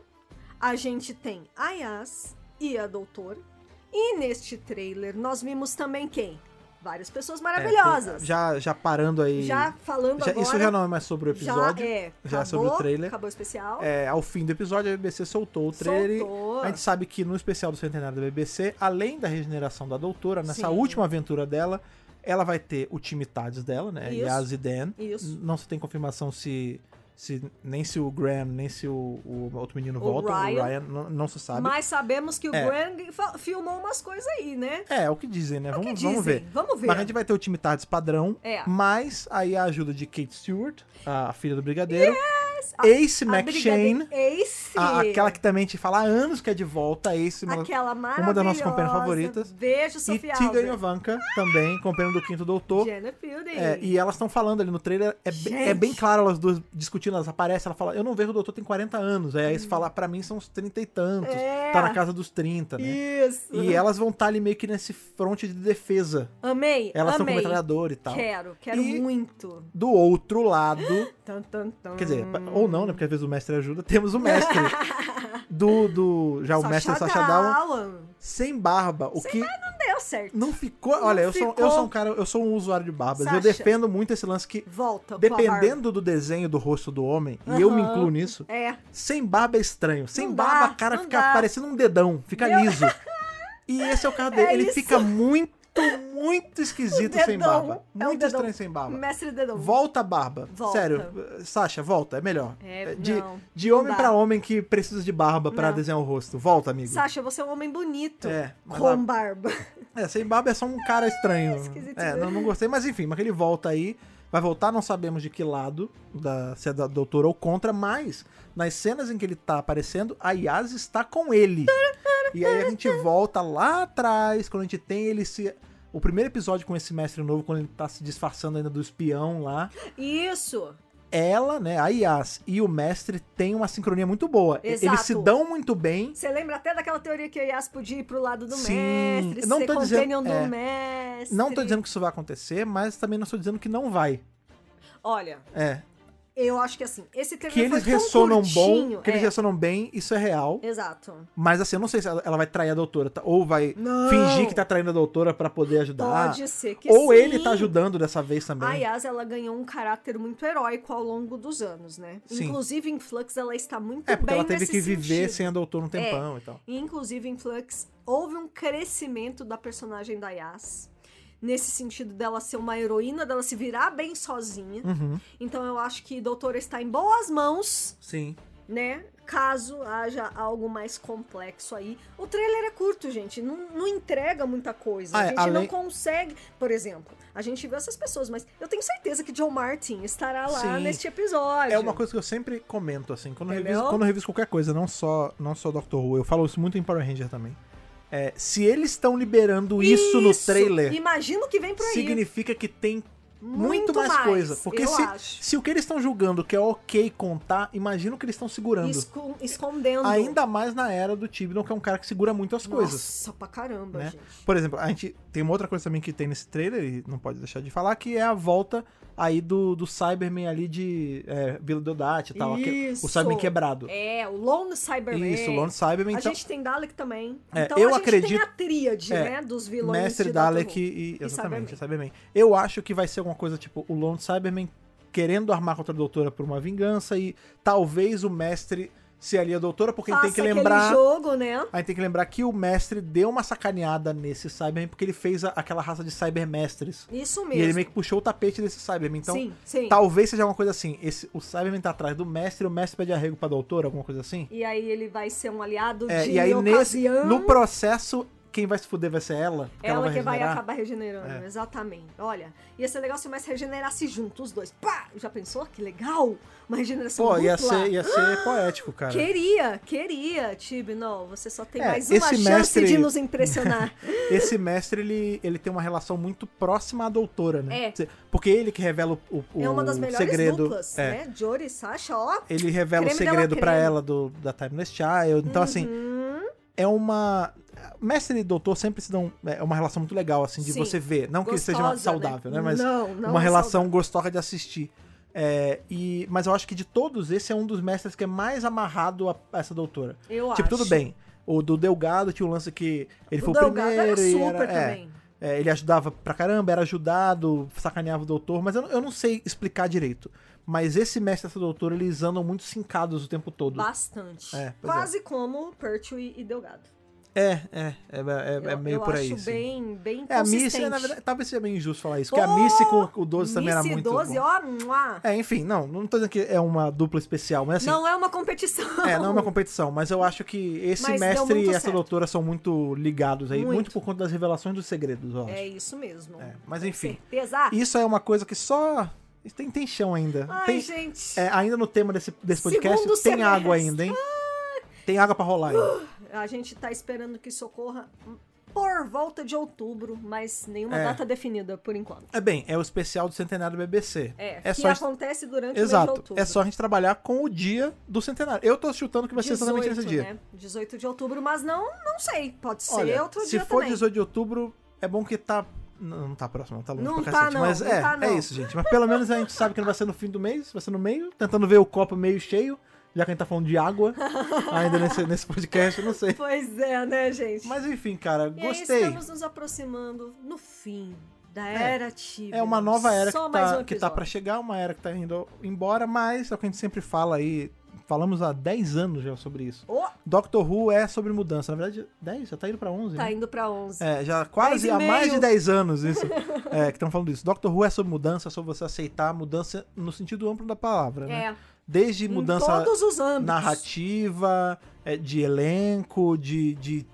a gente tem a Yas e a Doutora. E neste trailer nós vimos também quem? Várias pessoas É, maravilhosas. já, já parando aí. Já falando já- agora. isso já não é mais sobre o episódio. Já é. já é acabou, sobre o trailer. Acabou o especial. É, ao fim do episódio, a BBC soltou o trailer. Soltou. A gente sabe que no especial do centenário da BBC, além da regeneração da doutora, nessa Sim. última aventura dela, ela vai ter o time Tades dela, né? Isso. Yaz e Dan. Isso. Não se tem confirmação se, se nem se o Graham, nem se o, o outro menino O voltam. O Ryan. Ryan não, não se sabe. Mas sabemos que o É. Fa- filmou umas coisas aí, né? É, é o que dizem, né? É Vamos, que vamos dizem. ver. Vamos ver. Mas a gente vai ter o time Tardes padrão, É. mas aí a ajuda de Kate Stewart, a filha do Brigadeiro, A- Ace A McShane, Ace. a- aquela que também te fala há anos que é de volta, Ace, uma, Aquela maravilhosa. uma das nossas companheiras favoritas. Beijo, e Sofia Tegan Alves. Ivanka, também, companheiro do Quinto Doutor. Jenna Fielding. É, e elas estão falando ali no trailer, é, be- é bem claro elas duas discutindo, elas aparecem, ela fala, eu não vejo o doutor tem 40 anos. Aí a Ace fala, pra mim são uns 30 e tantos, É. tá na casa dos 30, né? Isso. E elas vão estar ali meio que nesse fronte de defesa. Amei, Elas estão com amei. metralhador e tal. Quero, quero E- muito. Do outro lado, Tan, tan, tan. quer dizer, ou não, né? Porque às vezes o mestre ajuda, temos o mestre do. do já o mestre Sacha Down sem barba. O que Não deu certo. não ficou. Olha, eu, Sou, eu ficou. sou um cara, eu sou um usuário de barbas. Eu defendo muito esse lance que, Volta. barba. dependendo do desenho do rosto do homem, e eu me incluo nisso, É. sem barba é estranho. Sem Não barba, dá, a cara não fica dá. parecendo um dedão, fica Meu- liso. E esse é o caso dele. É Ele isso. fica muito, muito esquisito sem barba. É Muito dedão. estranho sem barba. Mestre Dedão. Volta a barba. Volta. Sério, Sasha, volta, é melhor. É, de não, de homem pra homem que precisa de barba pra Não. desenhar o rosto. Volta, amigo. Sasha, você é um homem bonito. É, com a- barba. É, sem barba é só um cara estranho. esquisito É, não, não gostei, mas enfim, mas ele volta aí. Vai voltar, não sabemos de que lado, da, se é da doutora ou contra, mas nas cenas em que ele tá aparecendo, a Yas está com ele. E aí a gente volta lá atrás, quando a gente tem ele se. O primeiro episódio com esse mestre novo, quando ele tá se disfarçando ainda do espião lá. Isso. Ela, né, a Yas e o mestre têm uma sincronia muito boa. E- Eles Exato. se dão muito bem. Você lembra até daquela teoria que a Yas podia ir pro lado do Sim, mestre, não ser tô dizendo- do é. mestre. Não tô dizendo que isso vai acontecer, mas também não estou dizendo que não vai. Olha, É. Eu acho que assim, esse trailer Que eles ressonam bom, que eles é, ressonam bem, isso é real. Exato. Mas assim, eu não sei se ela vai trair a doutora, tá? ou vai Não. fingir que tá traindo a doutora pra poder ajudar. Pode ser que ou sim. ele tá ajudando dessa vez também. A Yas, ela ganhou um caráter muito heróico ao longo dos anos, né? Sim. Inclusive, em Flux, ela está muito é, porque bem ela teve que viver sentido. sem a doutora um tempão e tal. E, inclusive, em Flux, houve um crescimento da personagem da Yas. Nesse sentido dela ser uma heroína, dela se virar bem sozinha. Uhum. Então eu acho que Doutora está em boas mãos, Sim. né? Caso haja algo mais complexo aí. O trailer é curto, gente. Não, não entrega muita coisa. Ah, a é, gente além- não consegue. Por exemplo, a gente viu essas pessoas, mas eu tenho certeza que John Martin estará lá Sim. neste episódio. É uma coisa que eu sempre comento, assim, quando eu, reviso, quando eu reviso qualquer coisa, não só, não só Doctor Who, eu falo isso muito em Power Ranger também. É, se eles estão liberando isso, no trailer, Imagina o que vem por aí. significa que tem muito, mais, coisa. Porque se, acho. se o que eles estão julgando que é ok contar, imagina o que eles estão segurando. Esco- escondendo. Ainda mais na era do Tibnon, que é um cara que segura muito as coisas. Nossa, pra caramba, né? gente. Por exemplo, a gente tem uma outra coisa também que tem nesse trailer, e não pode deixar de falar, que é a volta aí do, do Cyberman ali de é, Vila Deodati e tal. aquele- o Cyberman quebrado. É, o Lone Cyberman. Isso, o Lone Cyberman. A Então, gente tem Dalek também. É, então eu a gente acredito- tem a tríade, é, né, dos vilões Mestre Dalek Who. e, exatamente, Cyberman. Cyberman. Eu acho que vai ser alguma coisa tipo o Lone Cyberman querendo armar contra a doutora por uma vingança e talvez o mestre se alie à doutora, porque a gente tem que Faça lembrar. jogo, né? A gente tem que lembrar que o mestre deu uma sacaneada nesse Cyberman porque ele fez a- aquela raça de Cybermestres. Isso E mesmo. ele meio que puxou o tapete desse Cyberman. Então, sim, sim. talvez seja uma coisa assim: esse, o Cyberman tá atrás do mestre e o mestre pede arrego pra doutora, alguma coisa assim. E aí ele vai ser um aliado É, de e aí, nesse, ocasião. no processo, quem vai se fuder vai ser ela. que Ela, que vai acabar regenerando, É. exatamente. Olha, ia ser legal se Mestre regenerasse junto, os dois. Pá! Já pensou? Que legal! Uma regeneração Pô, dupla. ia ser, ia ser poético, cara. Queria, queria, Tibi. Não, você só tem É, mais uma esse chance mestre- de nos impressionar. Esse mestre, ele, ele tem uma relação muito próxima à doutora, né? É. Porque ele que revela o, o, é uma das melhores segredo. duplas, é. né? Jory e Sasha, ó. Ele revela Creme o segredo pra creme. ela do, da Timeless Child. Então, assim, Hum, é uma. Mestre e doutor sempre se dão. É uma relação muito legal, assim, de Sim. você ver. Não que gostosa, seja saudável, né? Mas não, não uma é relação saudável. gostosa de assistir. É, e, mas eu acho que de todos, esse é um dos mestres que é mais amarrado a, a essa doutora. Eu tipo, acho. tudo bem. O do Delgado tinha um lance que ele O foi o Delgado era primeiro e super era, é, também. é, ele ajudava pra caramba, era ajudado, sacaneava o doutor, mas eu, não- eu não sei explicar direito. Mas esse mestre e essa doutora, eles andam muito sincados o tempo todo. Bastante. É, Quase como Pertwee e Delgado. É, é, é, é, é eu, meio eu por aí. acho sim. bem, bem É, a Missy, na verdade, talvez seja bem injusto falar isso, porque a Missy com o 12 também era muito 12, bom. ó. É, enfim, não, não tô dizendo que é uma dupla especial, mas assim, Não é uma competição. é, não é uma competição, mas eu acho que esse Mas mestre e essa certo. doutora são muito ligados aí, muito. Muito. por conta das revelações dos segredos, eu acho. É isso mesmo. É, mas enfim. Certeza. Isso é uma coisa que só tem, tem chão ainda. Ai, tem, gente. é, ainda no tema desse, desse podcast, Segundo tem água semestre. ainda, hein? Tem água pra rolar ainda. A gente tá esperando que socorra por volta de outubro, mas nenhuma É. data definida por enquanto. É bem, é o especial do centenário do BBC. É, é que só acontece durante o mês de Exato. outubro. É só a gente trabalhar com o dia do centenário. Eu tô chutando que vai ser exatamente nesse dia. Né? 18 de outubro, mas não, não sei. Pode ser Olha, outro se dia for também. 18 de outubro, é bom que tá. Não, não tá próximo, não tá longe Não pra tá, cacete. não, mas não é, tá, é isso, gente. Mas pelo menos a gente sabe que não vai ser no fim do mês, vai ser no meio, tentando ver o copo meio cheio, já que a gente tá falando de água ainda nesse, nesse podcast, eu não sei. Pois é, né, gente? Mas enfim, cara, e aí gostei. estamos nos aproximando no fim da era Tibia. É uma nova era Só que tá, um que tá pra chegar, uma era que tá indo embora, mas é o que a gente sempre fala aí. Falamos há 10 anos já sobre isso. Oh, Doctor Who é sobre mudança. Na verdade, 10? Já tá indo pra 11, tá né? indo pra 11. É, já quase há mais de 10 anos isso. é, que estão falando disso. Doctor Who é sobre mudança, é sobre você aceitar a mudança no sentido amplo da palavra, né? Desde mudança narrativa, é, de elenco, de, de,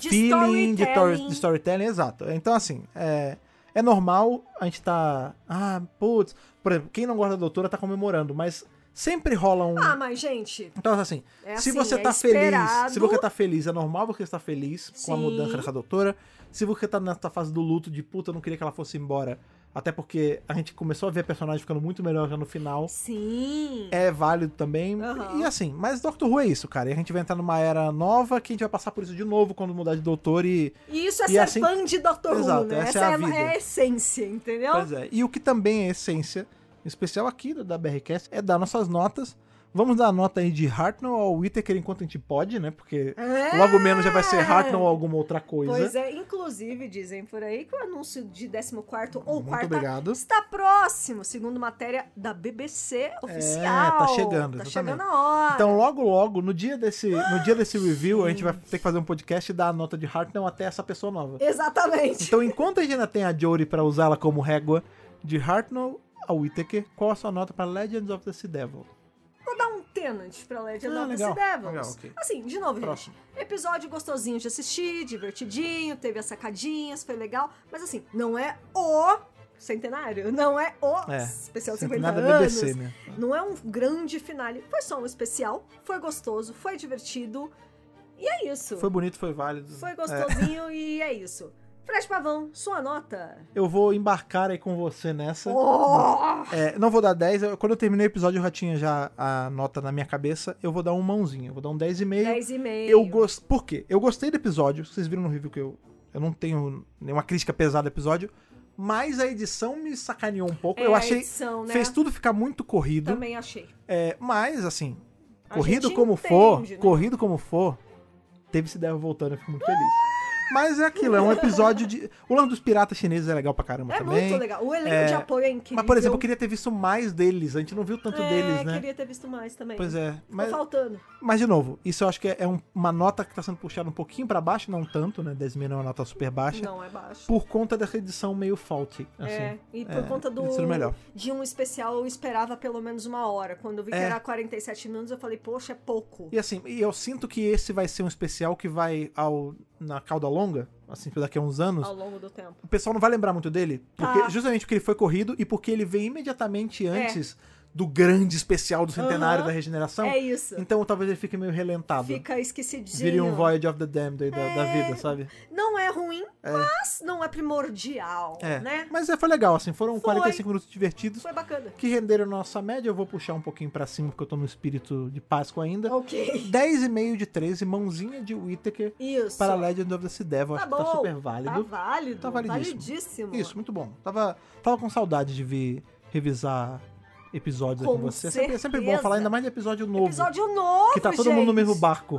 De feeling, de, tor- storytelling. de storytelling, exato. Então, assim, é, é normal a gente tá. Ah, putz. Por exemplo, quem não gosta da doutora tá comemorando, mas sempre rola um. Ah, mas, gente, Então, assim, é se assim, você é tá feliz, esperado. se você tá feliz, é normal você estar feliz com a Sim. mudança dessa doutora. Se você tá nessa fase do luto de puta, eu não queria que ela fosse embora, até porque a gente começou a ver a personagem ficando muito melhor já no final. Sim. É válido também. Aham. E assim, mas Doctor Who é isso, cara. E a gente vai entrar numa era nova que a gente vai passar por isso de novo quando mudar de doutor e. E isso é E ser assim- fã de Doctor Who, Exato, né? essa Essa, é a é, vida. é a essência, entendeu? Pois é. E o que também é essência especial aqui da BRCast é dar nossas notas. Vamos dar a nota aí de Hartnell ao Whittaker enquanto a gente pode, né? Porque É. logo menos já vai ser Hartnell ou alguma outra coisa. Pois é, inclusive dizem por aí que o anúncio de 14 ou Muito quarta obrigado. está próximo, segundo matéria da BBC oficial. tá chegando, Tá exatamente. chegando a hora. Então, logo, logo, no dia desse, no dia desse review, a gente vai ter que fazer um podcast e dar a nota de Hartnell até essa pessoa nova. Exatamente. Então, enquanto a gente ainda tem a Jory pra usá-la como régua de Hartnell ao Whittaker, qual a sua nota pra Legends of the Sea Devil? Tenant pra Legend Ah, of the legal, Sea Devils. legal, ok. Assim, de novo, Próximo. gente. Episódio gostosinho de assistir, divertidinho, teve as sacadinhas, foi legal. Mas assim, não é o centenário, não é o É, especial Sempre 50 nada anos. BBC, né? Não é um grande finale. Foi só um especial, foi gostoso, foi divertido. E é isso. Foi bonito, foi válido. Foi É, gostosinho e é isso. Fred Pavão, sua nota. eu vou embarcar aí com você nessa. Oh! É, não vou dar 10. eu- quando eu terminei o episódio, eu já tinha já a nota na minha cabeça. Eu vou dar um mãozinho. Eu vou dar um 10,5. 10,5. Eu gosto. Por quê? Eu gostei do episódio. Vocês viram no review que eu, eu não tenho nenhuma crítica pesada ao episódio. Mas a edição me sacaneou um pouco. É, eu a achei. edição, né? Fez tudo ficar muito corrido. Também achei. É, mas, assim, A corrido como entende, for, né? corrido como for, teve esse Devil voltando, eu fico muito feliz. Mas é aquilo, é um episódio de. O lance dos piratas chineses é legal pra caramba É também. muito legal. O elenco É, de apoio é incrível. Mas, por exemplo, eu queria ter visto mais deles. A gente não viu tanto é, deles, né? queria ter visto mais também. Pois é. Ficou Mas, faltando. mas, de novo, isso eu acho que é um- uma nota que tá sendo puxada um pouquinho pra baixo, não tanto, né? 10 mil não é uma nota super baixa. Não, é baixo. Por conta dessa edição meio faulty. Assim. é, e por é, conta do de um especial eu esperava pelo menos uma hora. Quando eu vi que É. era 47 minutos, eu falei, poxa, é pouco. E assim, eu sinto que esse vai ser um especial que vai ao na cauda longa, assim, daqui a uns anos. Ao longo do tempo. o pessoal não vai lembrar muito dele, porque Tá. justamente porque ele foi corrido e porque ele vem imediatamente antes do grande especial do centenário Aham. da regeneração. É isso. Então talvez ele fique meio relentado. Fica esquecidinho. Viria um Voyage of the Damned aí da, da É. vida, sabe? Não é ruim, mas não é primordial, É. né? Mas é, foi legal, assim, foram Foi. 45 minutos divertidos Foi bacana. que renderam nossa média. Eu vou puxar um pouquinho pra cima porque eu tô no espírito de Páscoa ainda. Ok. 10,5 de 13, mãozinha de Whittaker Isso. para Legend of the Sea Devil. Tá Acho que tá bom. super válido. Tá válido. Tá validíssimo. validíssimo. Isso, muito bom. Tava, tava com saudade de vir revisar episódios aqui Com com você. É sempre, é sempre bom falar, ainda mais de episódio novo. Episódio novo, que tá todo mundo no gente. mesmo barco.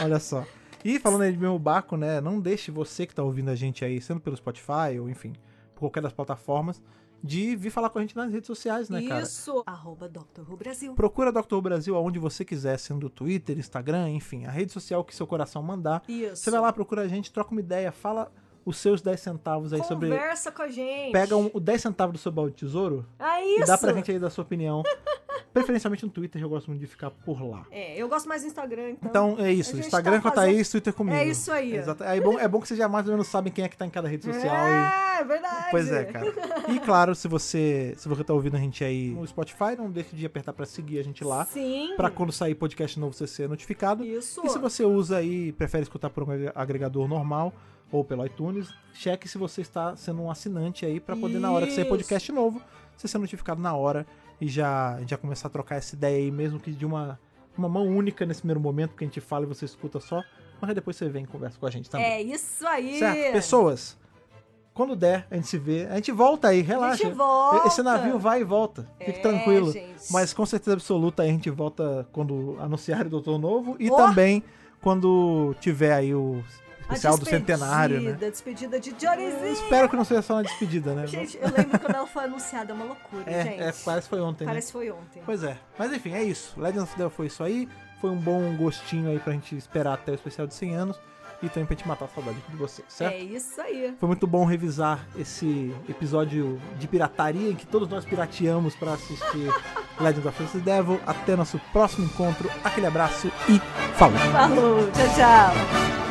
Olha só. E falando aí de mesmo barco, né? Não deixe você que tá ouvindo a gente aí, sendo pelo Spotify ou enfim, por qualquer das plataformas, de vir falar com a gente nas redes sociais, né, cara? Isso. Arroba Dr. Who Brasil. Procura Dr. Who Brasil aonde você quiser, sendo Twitter, Instagram, enfim, a rede social que seu coração mandar. Isso. Você vai lá, procura a gente, troca uma ideia, fala os seus 10 centavos aí sobre. Conversa com a gente. Pega um, o 10 centavos do seu balde de tesouro É isso. e dá pra gente aí dar sua opinião. Preferencialmente no Twitter, eu gosto muito de ficar por lá. É, eu gosto mais do Instagram, então. Então é isso, Instagram tá com a fazendo- Thaís, Twitter comigo. É isso aí. Exato. É bom, é bom que vocês já mais ou menos sabem quem é que tá em cada rede social. e- É, verdade. Pois é, cara. E claro, se você, se você tá ouvindo a gente aí no Spotify, não deixe de apertar pra seguir a gente lá. Sim. Pra quando sair podcast novo você ser notificado. Isso. E se você usa aí, prefere escutar por um agregador normal ou pelo iTunes, cheque se você está sendo um assinante aí pra poder na hora que sair Isso. podcast novo, você ser notificado na hora e já, já começar a trocar essa ideia aí, mesmo que de uma, uma mão única nesse primeiro momento, que a gente fala e você escuta só, mas depois você vem e conversa com a gente também. É isso aí. Certo? Pessoas, quando der, a gente se vê, a gente volta aí, relaxa. A gente volta. Esse navio vai e volta, fique É, tranquilo. gente. Mas com certeza absoluta aí a gente volta quando anunciar o Doutor Novo e Oh! também quando tiver aí o especial do centenário, né? Despedida de Joryzinho. Espero que não seja só uma despedida, né? Gente, eu lembro quando ela foi anunciada, é uma loucura, é, gente. é, parece que foi ontem, né? Parece que foi ontem. Pois é. Mas enfim, é isso. Legends of Devil foi isso aí. Foi um bom gostinho aí pra gente esperar até o especial de 100 anos e também pra gente matar a saudade de vocês, certo? É isso aí. Foi muito bom revisar esse episódio de pirataria em que todos nós pirateamos pra assistir Legends of the Devil. Até nosso próximo encontro. Aquele abraço e falou! Falou, tchau, tchau.